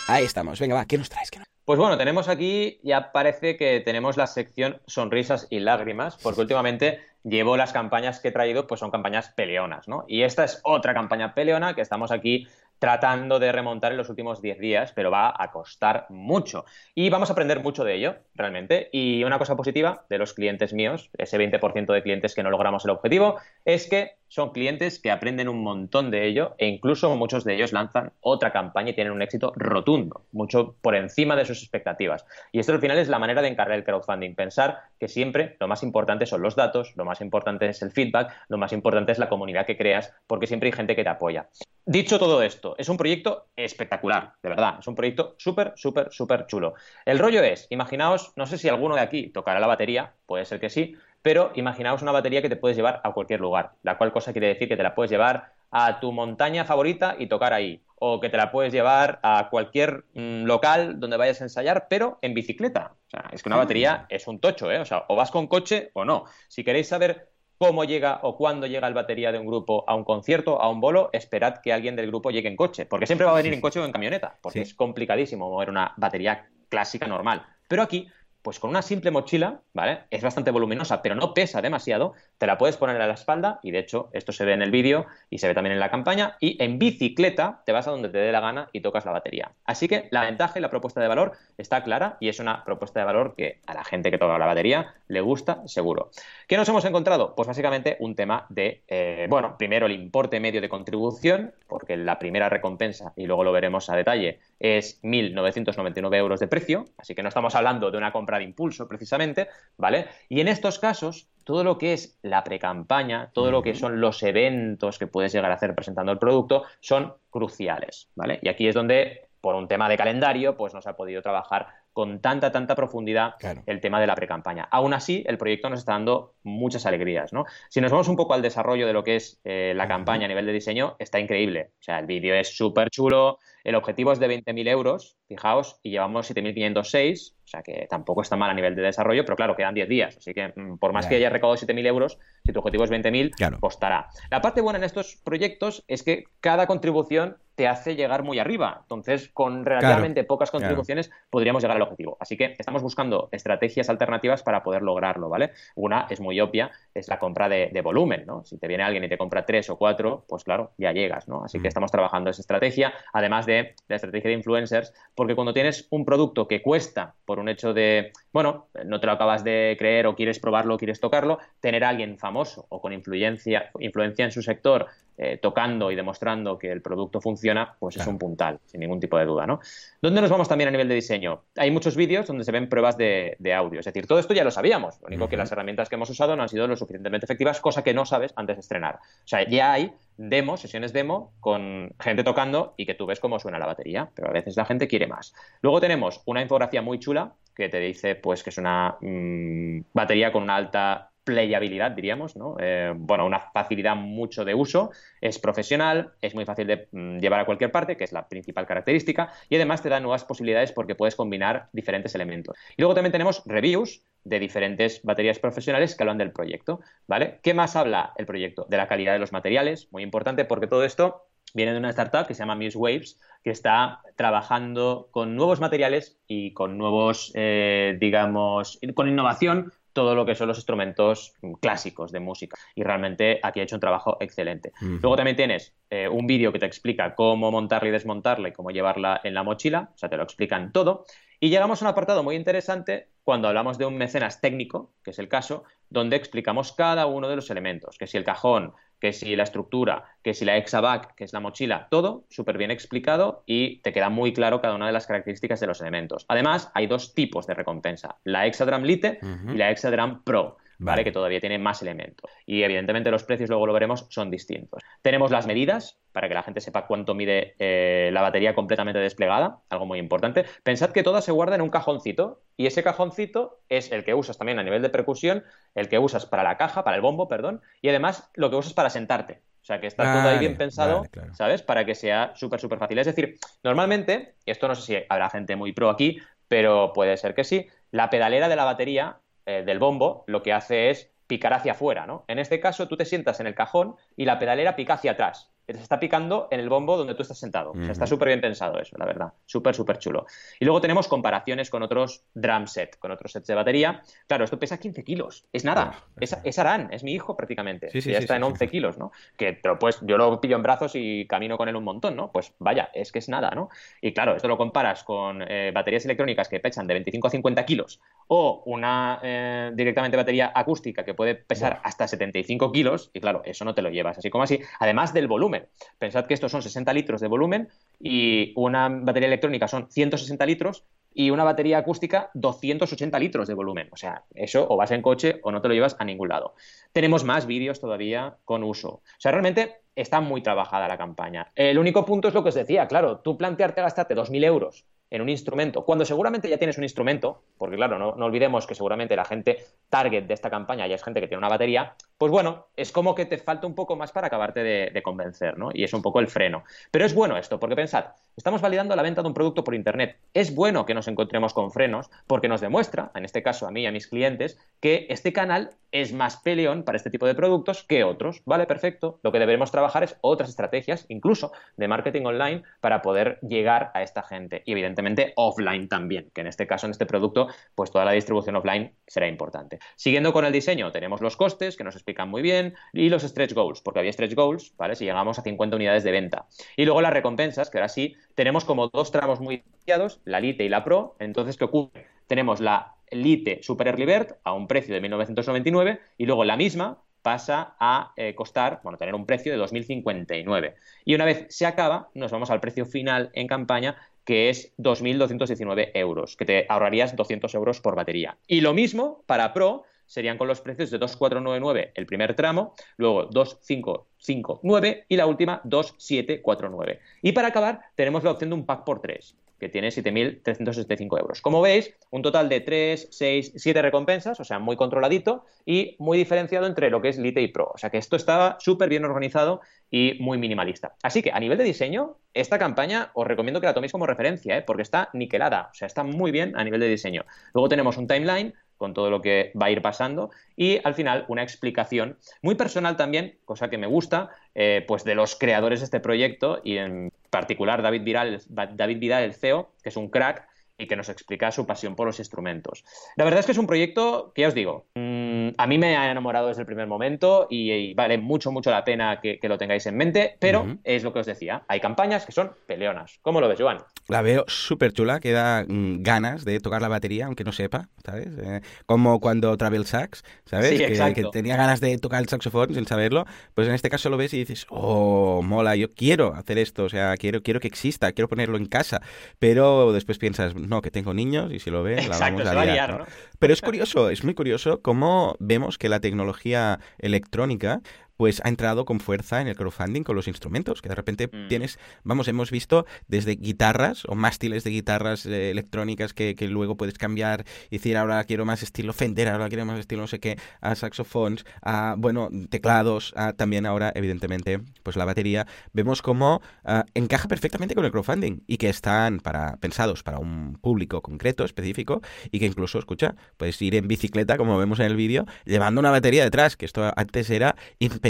Ahí estamos. Venga, va, ¿qué nos traes? Pues bueno, tenemos aquí, ya parece que tenemos la sección sonrisas y lágrimas, porque últimamente llevo las campañas que he traído, pues son campañas peleonas, ¿no? Y esta es otra campaña peleona que estamos aquí tratando de remontar en los últimos 10 días, pero va a costar mucho. Y vamos a aprender mucho de ello, realmente. Y una cosa positiva de los clientes míos, ese 20% de clientes que no logramos el objetivo, es que son clientes que aprenden un montón de ello e incluso muchos de ellos lanzan otra campaña y tienen un éxito rotundo, mucho por encima de sus expectativas. Y esto al final es la manera de encargar el crowdfunding, pensar que siempre lo más importante son los datos, lo más importante es el feedback, lo más importante es la comunidad que creas, porque siempre hay gente que te apoya. Dicho todo esto, es un proyecto espectacular, de verdad, es un proyecto súper, súper, súper chulo. El rollo es, imaginaos, no sé si alguno de aquí tocará la batería, puede ser que sí, pero imaginaos una batería que te puedes llevar a cualquier lugar, la cual cosa quiere decir que te la puedes llevar a tu montaña favorita y tocar ahí, o que te la puedes llevar a cualquier mm, local donde vayas a ensayar, pero en bicicleta. O sea, es que una mm. batería es un tocho, ¿eh? O sea, o vas con coche o no. Si queréis saber cómo llega o cuándo llega el batería de un grupo a un concierto, a un bolo, esperad que alguien del grupo llegue en coche, porque siempre va a venir en coche o en camioneta, porque es complicadísimo mover una batería clásica normal. Pero aquí pues con una simple mochila, ¿vale? Es bastante voluminosa, pero no pesa demasiado, te la puedes poner a la espalda y de hecho esto se ve en el vídeo y se ve también en la campaña y en bicicleta te vas a donde te dé la gana y tocas la batería. Así que la ventaja y la propuesta de valor está clara y es una propuesta de valor que a la gente que toca la batería le gusta seguro. ¿Qué nos hemos encontrado? Pues básicamente un tema de, eh, bueno, primero el importe medio de contribución, porque la primera recompensa, y luego lo veremos a detalle, es 1.999 euros de precio, así que no estamos hablando de una compra de impulso precisamente, ¿vale? Y en estos casos, todo lo que es la precampaña, todo lo que son los eventos que puedes llegar a hacer presentando el producto, son cruciales, ¿vale? Y aquí es donde, por un tema de calendario, pues no se ha podido trabajar con tanta, tanta profundidad el tema de la precampaña. Aún así, el proyecto nos está dando muchas alegrías, ¿no? Si nos vamos un poco al desarrollo de lo que es eh, la campaña a nivel de diseño, está increíble. O sea, el vídeo es súper chulo, el objetivo es de 20.000 euros, fijaos, y llevamos 7.506, o sea que tampoco está mal a nivel de desarrollo, pero claro, quedan 10 días. Así que mm, por más que hayas recaudado 7.000 euros, si tu objetivo es 20.000, costará. La parte buena en estos proyectos es que cada contribución te hace llegar muy arriba. Entonces, con relativamente pocas contribuciones podríamos llegar al objetivo. Así que estamos buscando estrategias alternativas para poder lograrlo, ¿vale? Una es muy obvia, es la compra de, volumen, ¿no? Si te viene alguien y te compra tres o cuatro, pues claro, ya llegas, ¿no? Así que estamos trabajando esa estrategia, además de la estrategia de influencers, porque cuando tienes un producto que cuesta por un hecho de, bueno, no te lo acabas de creer o quieres probarlo o quieres tocarlo, tener a alguien famoso o con influencia, influencia en su sector eh, tocando y demostrando que el producto funciona, pues es un puntal, sin ningún tipo de duda, ¿no? ¿Dónde nos vamos también a nivel de diseño? Hay muchos vídeos donde se ven pruebas de, audio, es decir, todo esto ya lo sabíamos, lo único que las herramientas que hemos usado no han sido lo suficientemente efectivas, cosa que no sabes antes de estrenar. O sea, ya hay demos, sesiones demo, con gente tocando y que tú ves cómo suena la batería, pero a veces la gente quiere más. Luego tenemos una infografía muy chula que te dice pues que es una mm, batería con una alta playabilidad, diríamos, ¿no? Eh, bueno, una facilidad mucho de uso, es profesional, es muy fácil de mm, llevar a cualquier parte, que es la principal característica, y además te da nuevas posibilidades porque puedes combinar diferentes elementos. Y luego también tenemos reviews de diferentes baterías profesionales que hablan del proyecto, ¿vale? ¿Qué más habla el proyecto? De la calidad de los materiales, muy importante porque todo esto viene de una startup que se llama Muse Waves, que está trabajando con nuevos materiales y con nuevos, eh, digamos, con innovación todo lo que son los instrumentos clásicos de música. Y realmente aquí ha hecho un trabajo excelente. Luego también tienes eh, un vídeo que te explica cómo montarla y desmontarla y cómo llevarla en la mochila, o sea, te lo explican todo. Y llegamos a un apartado muy interesante cuando hablamos de un mecenas técnico, que es el caso, donde explicamos cada uno de los elementos, que si el cajón, que si la estructura, que si la exabac, que es la mochila, todo súper bien explicado y te queda muy claro cada una de las características de los elementos. Además, hay dos tipos de recompensa, la Exadram Lite y la Exadram Pro. ¿Vale? Que todavía tiene más elementos. Y evidentemente los precios, luego lo veremos, son distintos. Tenemos las medidas, para que la gente sepa cuánto mide eh, la batería completamente desplegada, algo muy importante. Pensad que todas se guardan en un cajoncito y ese cajoncito es el que usas también a nivel de percusión, el que usas para la caja, para el bombo, perdón, y además lo que usas para sentarte. O sea, que está todo ahí bien pensado, ¿sabes? Para que sea súper, súper fácil. Es decir, normalmente, esto no sé si habrá gente muy pro aquí, pero puede ser que sí, la pedalera de la batería eh, del bombo lo que hace es picar hacia afuera, ¿no? En este caso, tú te sientas en el cajón y la pedalera pica hacia atrás se está picando en el bombo donde tú estás sentado. o sea, está súper bien pensado eso, la verdad. Súper, súper chulo. Y luego tenemos comparaciones con otros drum set, con otros sets de batería. Claro, esto pesa 15 kilos. Es nada. es, es, Arán, es mi hijo prácticamente. ya está en 11 kilos, ¿no? Que pues yo lo pillo en brazos y camino con él un montón, ¿no? Pues vaya, es que es nada, ¿no? Y claro, esto lo comparas con eh, baterías electrónicas que pesan de 25 a 50 kilos o una eh, directamente batería acústica que puede pesar hasta 75 kilos. Y claro, eso no te lo llevas así como así. Además del volumen Pensad que estos son 60 litros de volumen y una batería electrónica son 160 litros y una batería acústica 280 litros de volumen. O sea, eso o vas en coche o no te lo llevas a ningún lado. Tenemos más vídeos todavía con uso. O sea, realmente está muy trabajada la campaña. El único punto es lo que os decía, claro, tú plantearte gastarte 2.000 euros en un instrumento, cuando seguramente ya tienes un instrumento, porque claro, no, olvidemos que seguramente la gente target de esta campaña ya es gente que tiene una batería, pues bueno, es como que te falta un poco más para acabarte de, convencer, ¿no? Y es un poco el freno. Pero es bueno esto, porque pensad, estamos validando la venta de un producto por Internet. Es bueno que nos encontremos con frenos, porque nos demuestra, en este caso a mí y a mis clientes, que este canal es más peleón para este tipo de productos que otros. Vale, perfecto. Lo que deberemos trabajar es otras estrategias, incluso de marketing online, para poder llegar a esta gente. Y evidentemente evidentemente offline también, que en este caso, en este producto, pues toda la distribución offline será importante. Siguiendo con el diseño, tenemos los costes, que nos explican muy bien, y los stretch goals, porque había stretch goals, ¿vale? Si llegamos a 50 unidades de venta. Y luego las recompensas, que ahora sí tenemos como dos tramos muy diferenciados, la Lite y la Pro. Entonces, ¿qué ocurre? Tenemos la Lite Super Early Bird a un precio de 1999 y luego la misma pasa a eh, costar, bueno, tener un precio de 2.059. Y una vez se acaba, nos vamos al precio final en campaña, que es 2.219 euros, que te ahorrarías 200 euros por batería. Y lo mismo para Pro, serían con los precios de 2.499 el primer tramo, luego 2.559 y la última 2.749. Y para acabar, tenemos la opción de un pack por 3 que tiene 7.375 euros. Como veis, un total de 3, 6, 7 recompensas, o sea, muy controladito y muy diferenciado entre lo que es Lite y Pro. O sea, que esto estaba súper bien organizado y muy minimalista. Así que a nivel de diseño, esta campaña os recomiendo que la toméis como referencia, ¿eh? porque está niquelada, o sea, está muy bien a nivel de diseño. Luego tenemos un timeline con todo lo que va a ir pasando. Y al final una explicación muy personal también, cosa que me gusta, eh, pues de los creadores de este proyecto y en particular David Vidal, David Vidal, el CEO, que es un crack y que nos explica su pasión por los instrumentos. La verdad es que es un proyecto que ya os digo, mm, a mí me ha enamorado desde el primer momento y, vale mucho, mucho la pena que, lo tengáis en mente, pero es lo que os decía, hay campañas que son peleonas. ¿Cómo lo ves, Joan? La veo súper chula, que da mm, ganas de tocar la batería, aunque no sepa, ¿sabes? Eh, como cuando Travel Sax, ¿sabes? que, tenía ganas de tocar el saxofón sin saberlo, pues en este caso lo ves y dices, oh, mola, yo quiero hacer esto, o sea, quiero, quiero que exista, quiero ponerlo en casa, pero después piensas, no, que tengo niños y si lo ves, la vamos a liar. Pero es curioso, es muy curioso cómo vemos que la tecnología electrónica pues ha entrado con fuerza en el crowdfunding con los instrumentos, que de repente mm. tienes, vamos, hemos visto desde guitarras o mástiles de guitarras eh, electrónicas que, luego puedes cambiar y decir, ahora quiero más estilo Fender, ahora quiero más estilo no sé qué, a saxofones, a, bueno, teclados, a también ahora, evidentemente, pues la batería. Vemos cómo ah, encaja perfectamente con el crowdfunding y que están para, pensados para un público concreto, específico, y que incluso, escucha, puedes ir en bicicleta, como vemos en el vídeo, llevando una batería detrás, que esto antes era impensable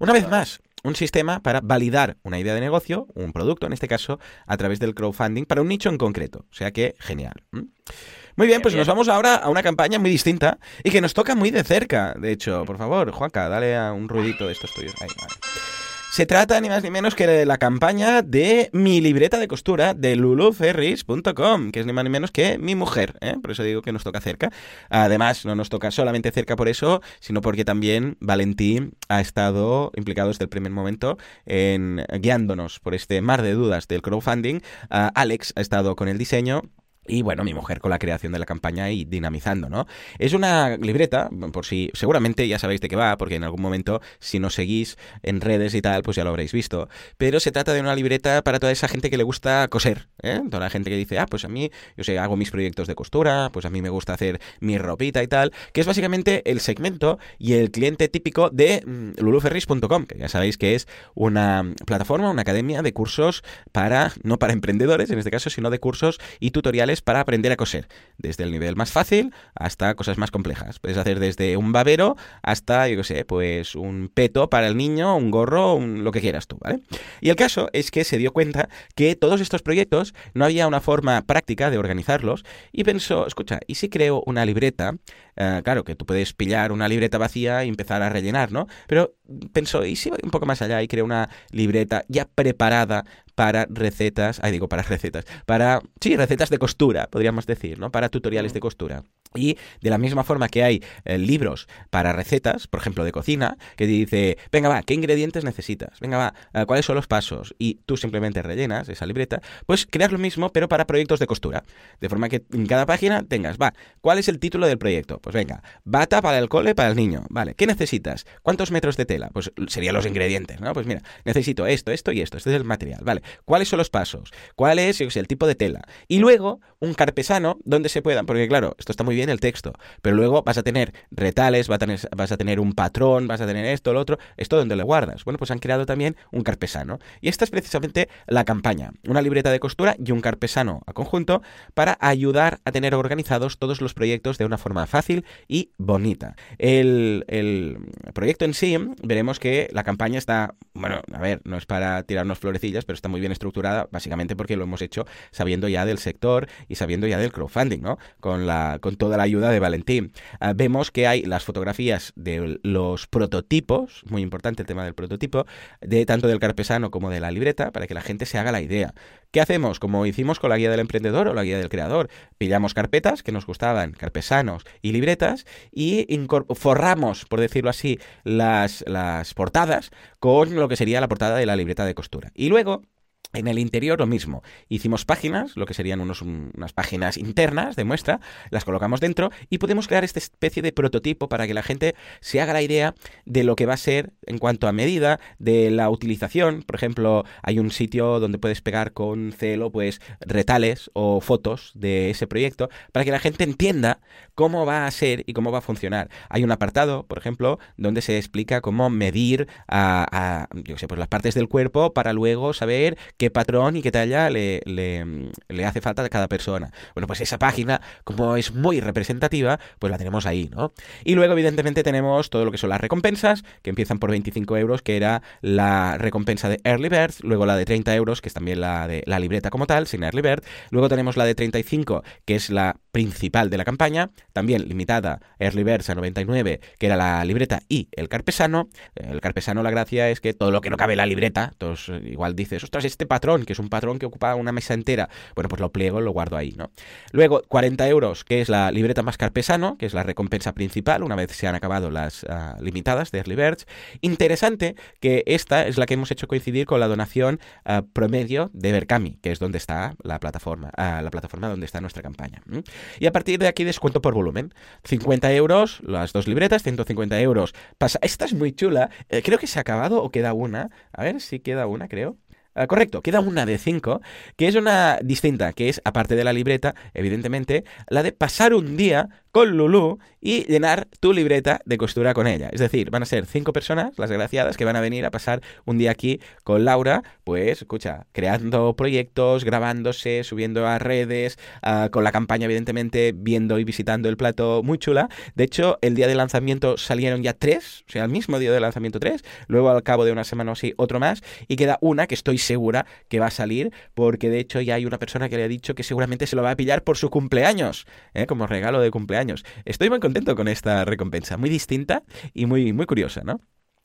Una vez más, un sistema para validar una idea de negocio, un producto en este caso, a través del crowdfunding para un nicho en concreto. O sea que, genial. Muy bien, pues nos vamos ahora a una campaña muy distinta y que nos toca muy de cerca. De hecho, por favor, Juanca, dale a un ruidito de estos tuyos. Ahí, vale. Se trata ni más ni menos que de la campaña de mi libreta de costura de luluferris.com, que es ni más ni menos que mi mujer, ¿eh? por eso digo que nos toca cerca. Además, no nos toca solamente cerca por eso, sino porque también Valentín ha estado implicado desde el primer momento en guiándonos por este mar de dudas del crowdfunding. Alex ha estado con el diseño y bueno, mi mujer con la creación de la campaña y dinamizando, ¿no? Es una libreta, por si seguramente ya sabéis de qué va, porque en algún momento, si nos seguís en redes y tal, pues ya lo habréis visto. Pero se trata de una libreta para toda esa gente que le gusta coser, ¿eh? Toda la gente que dice, ah, pues a mí, yo sé, hago mis proyectos de costura, pues a mí me gusta hacer mi ropita y tal, que es básicamente el segmento y el cliente típico de mm, luluferris.com, que ya sabéis que es una plataforma, una academia de cursos para, no para emprendedores en este caso, sino de cursos y tutoriales para aprender a coser, desde el nivel más fácil hasta cosas más complejas. Puedes hacer desde un babero hasta, yo qué sé, pues un peto para el niño, un gorro, lo que quieras tú, ¿vale? Y el caso es que se dio cuenta que todos estos proyectos no había una forma práctica de organizarlos y pensó, escucha, ¿y si creo una libreta? Eh, claro, que tú puedes pillar una libreta vacía y empezar a rellenar, ¿no? Pero pensó, ¿y si voy un poco más allá y creo una libreta ya preparada para recetas, ay digo, para recetas, para, sí, recetas de costura, podríamos decir, ¿no? Para tutoriales de costura. Y de la misma forma que hay eh, libros para recetas, por ejemplo, de cocina, que dice, venga, va, ¿qué ingredientes necesitas? Venga, va, eh, ¿cuáles son los pasos? Y tú simplemente rellenas esa libreta, pues creas lo mismo, pero para proyectos de costura. De forma que en cada página tengas, va, ¿cuál es el título del proyecto? Pues venga, bata para el cole, para el niño. Vale, ¿qué necesitas? ¿Cuántos metros de tela? Pues serían los ingredientes, ¿no? Pues mira, necesito esto, esto y esto. Este es el material. Vale, ¿cuáles son los pasos? ¿Cuál es, el tipo de tela? Y luego, un carpesano donde se puedan, porque claro, esto está muy bien el texto, pero luego vas a tener retales, vas a tener, un patrón, vas a tener esto, lo otro, esto donde le guardas. Bueno, pues han creado también un carpesano. Y esta es precisamente la campaña, una libreta de costura y un carpesano a conjunto para ayudar a tener organizados todos los proyectos de una forma fácil y bonita. El, el proyecto en sí, veremos que la campaña está, bueno, a ver, no es para tirarnos florecillas, pero está muy bien estructurada, básicamente porque lo hemos hecho sabiendo ya del sector y sabiendo ya del crowdfunding, ¿no? Con, la, con toda la ayuda de Valentín. Ah, vemos que hay las fotografías de los prototipos, muy importante el tema del prototipo, de tanto del carpesano como de la libreta, para que la gente se haga la idea. ¿Qué hacemos? Como hicimos con la guía del emprendedor o la guía del creador. Pillamos carpetas que nos gustaban, carpesanos y libretas, y forramos, por decirlo así, las, las portadas con lo que sería la portada de la libreta de costura. Y luego en el interior lo mismo. Hicimos páginas, lo que serían unos, unas páginas internas de muestra, las colocamos dentro y podemos crear esta especie de prototipo para que la gente se haga la idea de lo que va a ser en cuanto a medida, de la utilización. Por ejemplo, hay un sitio donde puedes pegar con celo pues retales o fotos de ese proyecto para que la gente entienda cómo va a ser y cómo va a funcionar. Hay un apartado, por ejemplo, donde se explica cómo medir a, yo sé, pues las partes del cuerpo para luego saber patrón y qué talla le, le, hace falta a cada persona. Bueno, pues esa página, como es muy representativa, pues la tenemos ahí, ¿no? Y luego, evidentemente, tenemos todo lo que son las recompensas, que empiezan por 25 euros, que era la recompensa de Early Bird, luego la de 30 euros, que es también la de la libreta como tal, sin Early Bird, luego tenemos la de 35, que es la principal de la campaña, también limitada Early Birds a 99, que era la libreta y el carpesano. El carpesano, la gracia es que todo lo que no cabe en la libreta, entonces igual dices, ostras, este patrón, que es un patrón que ocupa una mesa entera, bueno, pues lo pliego, lo guardo ahí, ¿no? Luego, 40 euros, que es la libreta más carpesano, que es la recompensa principal, una vez se han acabado las ah, limitadas de Early Birds. Interesante que esta es la que hemos hecho coincidir con la donación ah, promedio de Berkami, que es donde está la plataforma, ah, la plataforma donde está nuestra campaña. Y a partir de aquí descuento por volumen. 50 euros, las dos libretas, 150 euros. Pasa, esta es muy chula. Eh, creo que se ha acabado o queda una. A ver si queda una, creo. Ah, correcto, queda una de 5, que es una distinta, que es, aparte de la libreta, evidentemente, la de pasar un día con Lulu y llenar tu libreta de costura con ella. Es decir, van a ser cinco personas, las graciadas, que van a venir a pasar un día aquí con Laura, pues, escucha, creando proyectos, grabándose, subiendo a redes, ah, con la campaña, evidentemente, viendo y visitando el plato, muy chula. De hecho, el día de lanzamiento salieron ya tres, o sea, el mismo día de lanzamiento tres, luego al cabo de una semana o así, otro más, y queda una que estoy segura que va a salir, porque de hecho ya hay una persona que le ha dicho que seguramente se lo va a pillar por su cumpleaños, ¿eh? como regalo de cumpleaños. Estoy muy contento con esta recompensa, muy distinta y muy, muy curiosa, ¿no?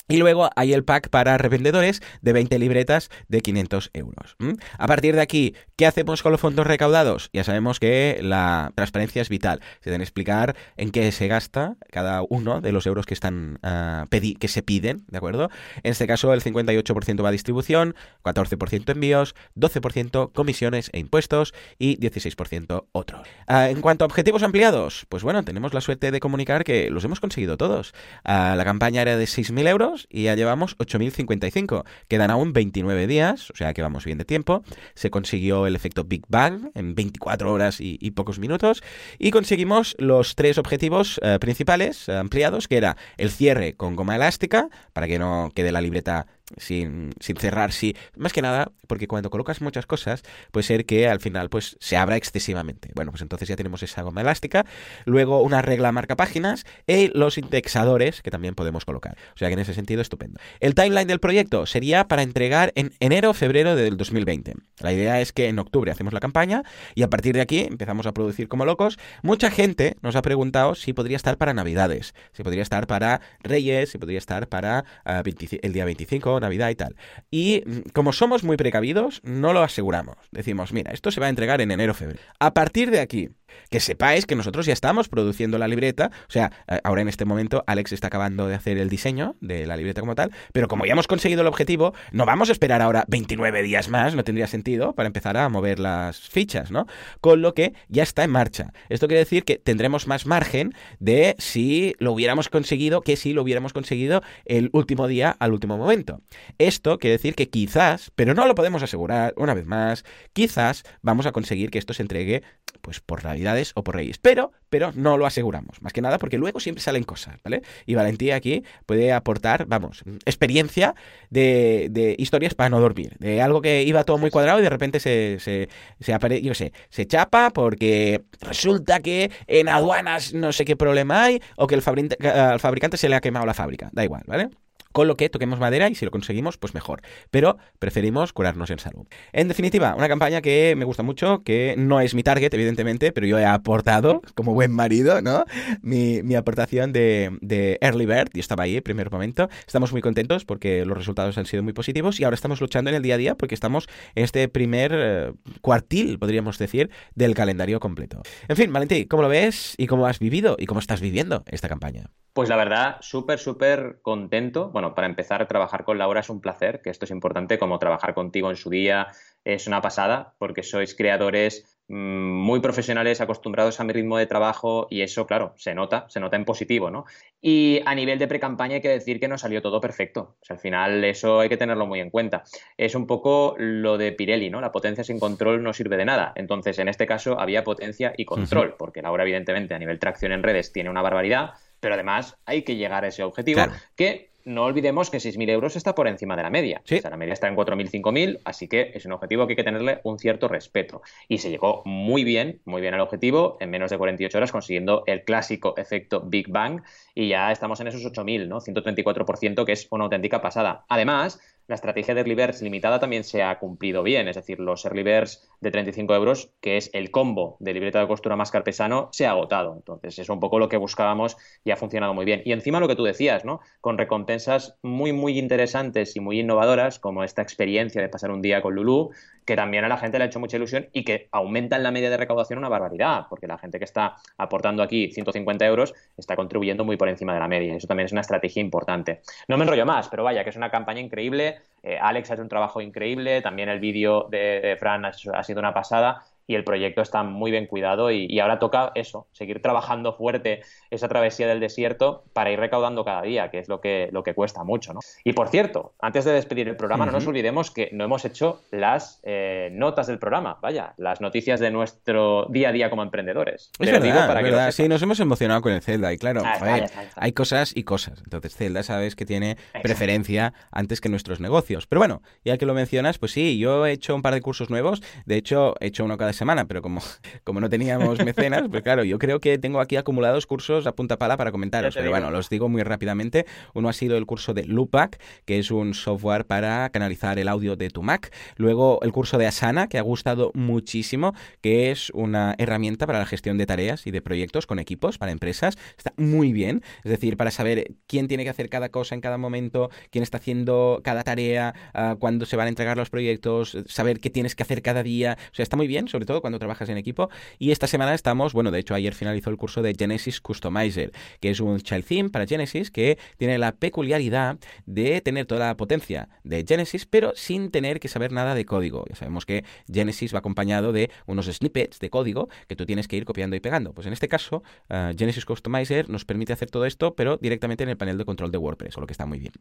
Y luego hay el pack para revendedores de 20 libretas de 500 euros. A partir de aquí, ¿qué hacemos con los fondos recaudados? Ya sabemos que la transparencia es vital. Se deben explicar en qué se gasta cada uno de los euros que están uh, que se piden, ¿de acuerdo? En este caso, el 58% va a distribución, 14% envíos, 12% comisiones e impuestos y 16% otros. Uh, en cuanto a objetivos ampliados, pues bueno, tenemos la suerte de comunicar que los hemos conseguido todos. Uh, la campaña era de 6.000 euros y ya llevamos 8.055. Quedan aún 29 días, o sea que vamos bien de tiempo. Se consiguió el efecto Big Bang en 24 horas y, pocos minutos y conseguimos los tres objetivos eh, principales ampliados, que era el cierre con goma elástica, para que no quede la libreta sin, sin cerrar, sí. Más que nada, porque cuando colocas muchas cosas, puede ser que al final pues se abra excesivamente. Bueno, pues entonces ya tenemos esa goma elástica. Luego una regla marca páginas y los indexadores que también podemos colocar. O sea que en ese sentido, estupendo. El timeline del proyecto sería para entregar en enero o febrero del 2020. La idea es que en octubre hacemos la campaña y a partir de aquí empezamos a producir como locos. Mucha gente nos ha preguntado si podría estar para Navidades, si podría estar para Reyes, si podría estar para ah, el día 25 Navidad y tal. Y mm, como somos muy precavidos, no lo aseguramos. Decimos, mira, esto se va a entregar en enero febrero. A partir de aquí, que sepáis que nosotros ya estamos produciendo la libreta, o sea, eh, ahora en este momento Alex está acabando de hacer el diseño de la libreta como tal, pero como ya hemos conseguido el objetivo, no vamos a esperar ahora 29 días más, no tendría sentido para empezar a mover las fichas, ¿no? Con lo que ya está en marcha. Esto quiere decir que tendremos más margen de si lo hubiéramos conseguido, que si lo hubiéramos conseguido el último día al último momento. Esto quiere decir que quizás, pero no lo podemos asegurar, una vez más, quizás vamos a conseguir que esto se entregue pues por Navidades o por Reyes. Pero, pero no lo aseguramos, más que nada porque luego siempre salen cosas, ¿vale? Y Valentía aquí puede aportar, vamos, experiencia de, de historias para no dormir, de algo que iba todo muy cuadrado y de repente se, se, se aparece, yo sé, se chapa porque resulta que en aduanas no sé qué problema hay o que el fabricante, al fabricante se le ha quemado la fábrica, da igual, ¿vale? Con lo que toquemos madera y si lo conseguimos, pues mejor. Pero preferimos curarnos en salud. En definitiva, una campaña que me gusta mucho, que no es mi target, evidentemente, pero yo he aportado, como buen marido, ¿no? Mi, aportación de, Early Bird, y estaba ahí el primer momento. Estamos muy contentos porque los resultados han sido muy positivos y ahora estamos luchando en el día a día porque estamos en este primer eh, cuartil, podríamos decir, del calendario completo. En fin, Valentín, ¿cómo lo ves y cómo has vivido y cómo estás viviendo esta campaña? Pues la verdad, súper, súper contento. Bueno, para empezar, trabajar con Laura es un placer, que esto es importante, como trabajar contigo en su día es una pasada, porque sois creadores mm, muy profesionales, acostumbrados a mi ritmo de trabajo y eso, claro, se nota, se nota en positivo, ¿no? Y a nivel de pre-campaña hay que decir que no salió todo perfecto. O sea, al final eso hay que tenerlo muy en cuenta. Es un poco lo de Pirelli, ¿no? La potencia sin control no sirve de nada. Entonces, en este caso había potencia y control, porque Laura, evidentemente, a nivel tracción en redes tiene una barbaridad pero además hay que llegar a ese objetivo que no olvidemos que 6.000 euros está por encima de la media. O sea, la media está en 4.000, 5.000, así que es un objetivo que hay que tenerle un cierto respeto. Y se llegó muy bien, muy bien al objetivo, en menos de 48 horas, consiguiendo el clásico efecto Big Bang, y ya estamos en esos 8.000, ¿no? 134%, que es una auténtica pasada. Además, la estrategia de Early Birds limitada también se ha cumplido bien, es decir, los Early Birds de 35 euros, que es el combo de libreta de costura más carpesano, se ha agotado. Entonces, es un poco lo que buscábamos y ha funcionado muy bien. Y encima lo que tú decías, ¿no? Con recompensas muy, muy interesantes y muy innovadoras, como esta experiencia de pasar un día con Lulu, que también a la gente le ha hecho mucha ilusión y que aumentan la media de recaudación una barbaridad, porque la gente que está aportando aquí 150 euros está contribuyendo muy por encima de la media. Eso también es una estrategia importante. No me enrollo más, pero vaya, que es una campaña increíble. Eh, Alex ha hecho un trabajo increíble, también el vídeo de, Fran ha sido una pasada y el proyecto está muy bien cuidado y, ahora toca eso, seguir trabajando fuerte esa travesía del desierto para ir recaudando cada día, que es lo que, lo que cuesta mucho. ¿no? Y por cierto, antes de despedir el programa, no nos olvidemos que no hemos hecho las eh, notas del programa, vaya, las noticias de nuestro día a día como emprendedores. Es verdad, para que sí, nos hemos emocionado con el Zelda y claro, ah, hay cosas y cosas. Entonces Zelda sabes que tiene preferencia antes que nuestros negocios. Pero bueno, ya que lo mencionas, pues sí, yo he hecho un par de cursos nuevos, de hecho he hecho uno cada semana, pero como, como no teníamos mecenas, pues claro, yo creo que tengo aquí acumulados cursos a punta pala para comentaros, pero bueno, los digo muy rápidamente. Uno ha sido el curso de Loopback, que es un software para canalizar el audio de tu Mac. Luego el curso de Asana, que ha gustado muchísimo, que es una herramienta para la gestión de tareas y de proyectos con equipos para empresas. Está muy bien, es decir, para saber quién tiene que hacer cada cosa en cada momento, quién está haciendo cada tarea, uh, cuándo se van a entregar los proyectos, saber qué tienes que hacer cada día. O sea, está muy bien, sobre todo cuando trabajas en equipo. Y esta semana estamos, bueno, de hecho ayer finalizó el curso de Genesis Customizer, que es un child theme para Genesis que tiene la peculiaridad de tener toda la potencia de Genesis, pero sin tener que saber nada de código. Ya sabemos que Genesis va acompañado de unos snippets de código que tú tienes que ir copiando y pegando. Pues en este caso, uh, Genesis Customizer nos permite hacer todo esto, pero directamente en el panel de control de WordPress, o lo que está muy bien.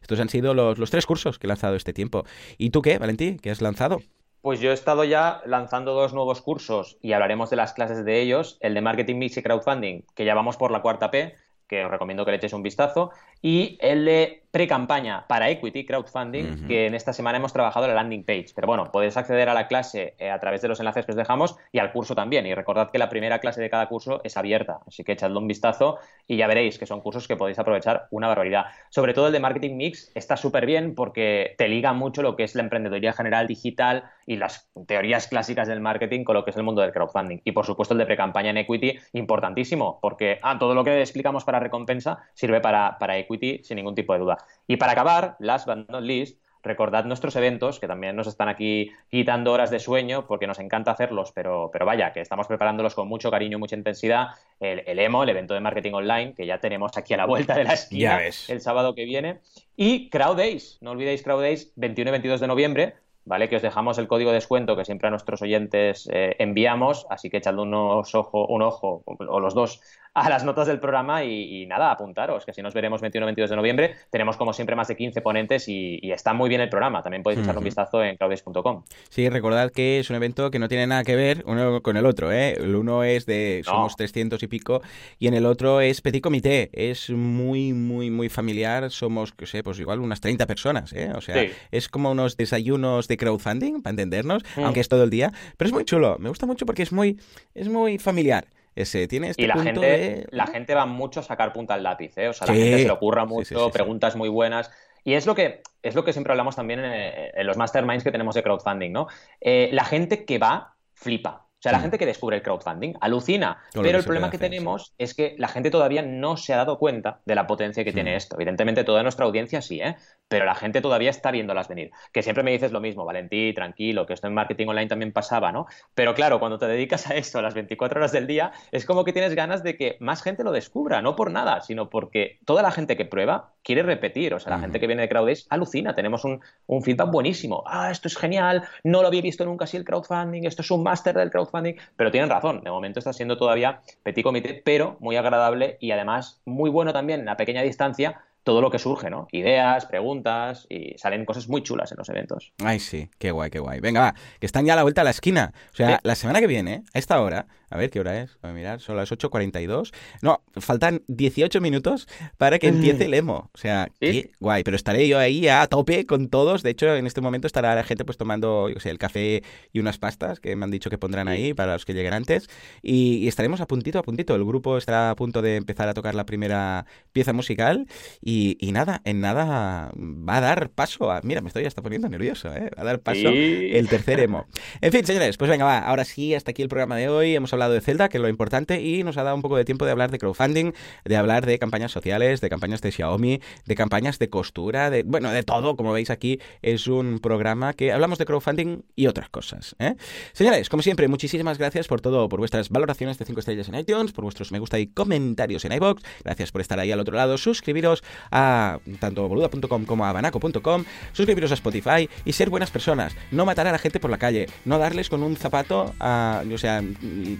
Estos han sido los, los tres cursos que he lanzado este tiempo. ¿Y tú qué, Valentí? ¿Qué has lanzado? Pues yo he estado ya lanzando dos nuevos cursos y hablaremos de las clases de ellos, el de Marketing Mix y Crowdfunding, que ya vamos por la cuarta P, que os recomiendo que le echéis un vistazo, y el de pre-campaña para equity crowdfunding, que en esta semana hemos trabajado la landing page. Pero bueno, podéis acceder a la clase eh, a través de los enlaces que os dejamos y al curso también. Y recordad que la primera clase de cada curso es abierta, así que echadle un vistazo y ya veréis que son cursos que podéis aprovechar una barbaridad. Sobre todo el de marketing mix está súper bien porque te liga mucho lo que es la emprendedoría general digital y las teorías clásicas del marketing con lo que es el mundo del crowdfunding. Y por supuesto el de pre-campaña en equity, importantísimo, porque ah, todo lo que explicamos para recompensa sirve para, para equity sin ningún tipo de duda. Y para acabar, last but not least, recordad nuestros eventos, que también nos están aquí quitando horas de sueño, porque nos encanta hacerlos, pero, pero vaya, que estamos preparándolos con mucho cariño y mucha intensidad. El, EMO, el evento de marketing online, que ya tenemos aquí a la vuelta de la esquina el sábado que viene. Y Crowd Days, no olvidéis Crowd Days, 21 y 22 de noviembre, ¿vale? Que os dejamos el código de descuento que siempre a nuestros oyentes eh, enviamos, así que echadle unos ojo, un ojo, o los dos, a las notas del programa y, nada, apuntaros, que si nos veremos 21-22 de noviembre, tenemos como siempre más de 15 ponentes y, está muy bien el programa. También podéis echarle un vistazo en cloudbase.com. Sí, recordad que es un evento que no tiene nada que ver uno con el otro. ¿eh? El uno es de somos 300 y pico y en el otro es Petit Comité. Es muy, muy, muy familiar. Somos, que sé, pues igual unas 30 personas. ¿eh? O sea, es como unos desayunos de crowdfunding, para entendernos, mm. aunque es todo el día. Pero es muy chulo. Me gusta mucho porque es muy, es muy familiar ese tiene este y la gente la gente va mucho a sacar punta al lápiz ¿eh? o sea la gente se le ocurra mucho preguntas muy buenas y es lo que es lo que siempre hablamos también en, los masterminds que tenemos de crowdfunding no eh, la gente que va flipa o sea, la gente que descubre el crowdfunding alucina. pero el problema que tenemos es que la gente todavía no se ha dado cuenta de la potencia que tiene esto. Evidentemente, toda nuestra audiencia sí, ¿eh? Pero la gente todavía está viéndolas venir. Que siempre me dices lo mismo, Valentí, tranquilo, que esto en marketing online también pasaba, ¿no? Pero claro, cuando te dedicas a esto a las 24 horas del día, es como que tienes ganas de que más gente lo descubra, no por nada, sino porque toda la gente que prueba quiere repetir. O sea, la gente que viene de Crowdace alucina. Tenemos un, un feedback buenísimo. Ah, esto es genial, no lo había visto nunca así el crowdfunding, esto es un máster del crowdfunding pero tienen razón, de momento está siendo todavía petit comité, pero muy agradable y además muy bueno también en la pequeña distancia todo lo que surge, ¿no? Ideas, preguntas y salen cosas muy chulas en los eventos. Ay, sí, qué guay, qué guay. Venga, va, que están ya a la vuelta a la esquina. O sea, la semana que viene, a esta hora, a ver qué hora es, voy a mirar, son las 8.42. No, faltan 18 minutos para que empiece el emo. O sea, qué guay, pero estaré yo ahí a tope con todos. De hecho, en este momento estará la gente pues tomando, yo sé, el café y unas pastas que me han dicho que pondrán ahí para los que lleguen antes. Y, estaremos a puntito, a puntito. El grupo estará a punto de empezar a tocar la primera pieza musical. Y, nada, en nada va a dar paso a... Mira, me estoy hasta poniendo nervioso, ¿eh? Va a dar paso el tercer emo. En fin, señores, pues venga, va. Ahora sí, hasta aquí el programa de hoy. Hemos hablado de Zelda, que es lo importante, y nos ha dado un poco de tiempo de hablar de crowdfunding, de hablar de campañas sociales, de campañas de Xiaomi, de campañas de costura, de... Bueno, de todo. Como veis aquí, es un programa que hablamos de crowdfunding y otras cosas. ¿eh? Señores, como siempre, muchísimas gracias por todo, por vuestras valoraciones de 5 estrellas en iTunes, por vuestros me gusta y comentarios en iBox. Gracias por estar ahí al otro lado. Suscribiros a tanto boluda.com como a banaco.com, suscribiros a Spotify y ser buenas personas. No matar a la gente por la calle, no darles con un zapato, a, o sea,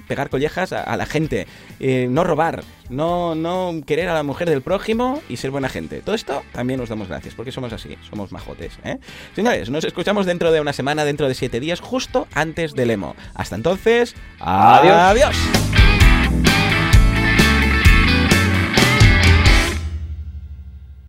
pegar collejas a, la gente, eh, no robar, no, no querer a la mujer del prójimo y ser buena gente. Todo esto también nos damos gracias porque somos así, somos majotes. ¿eh? Señores, nos escuchamos dentro de una semana, dentro de siete días, justo antes del emo. Hasta entonces, adiós.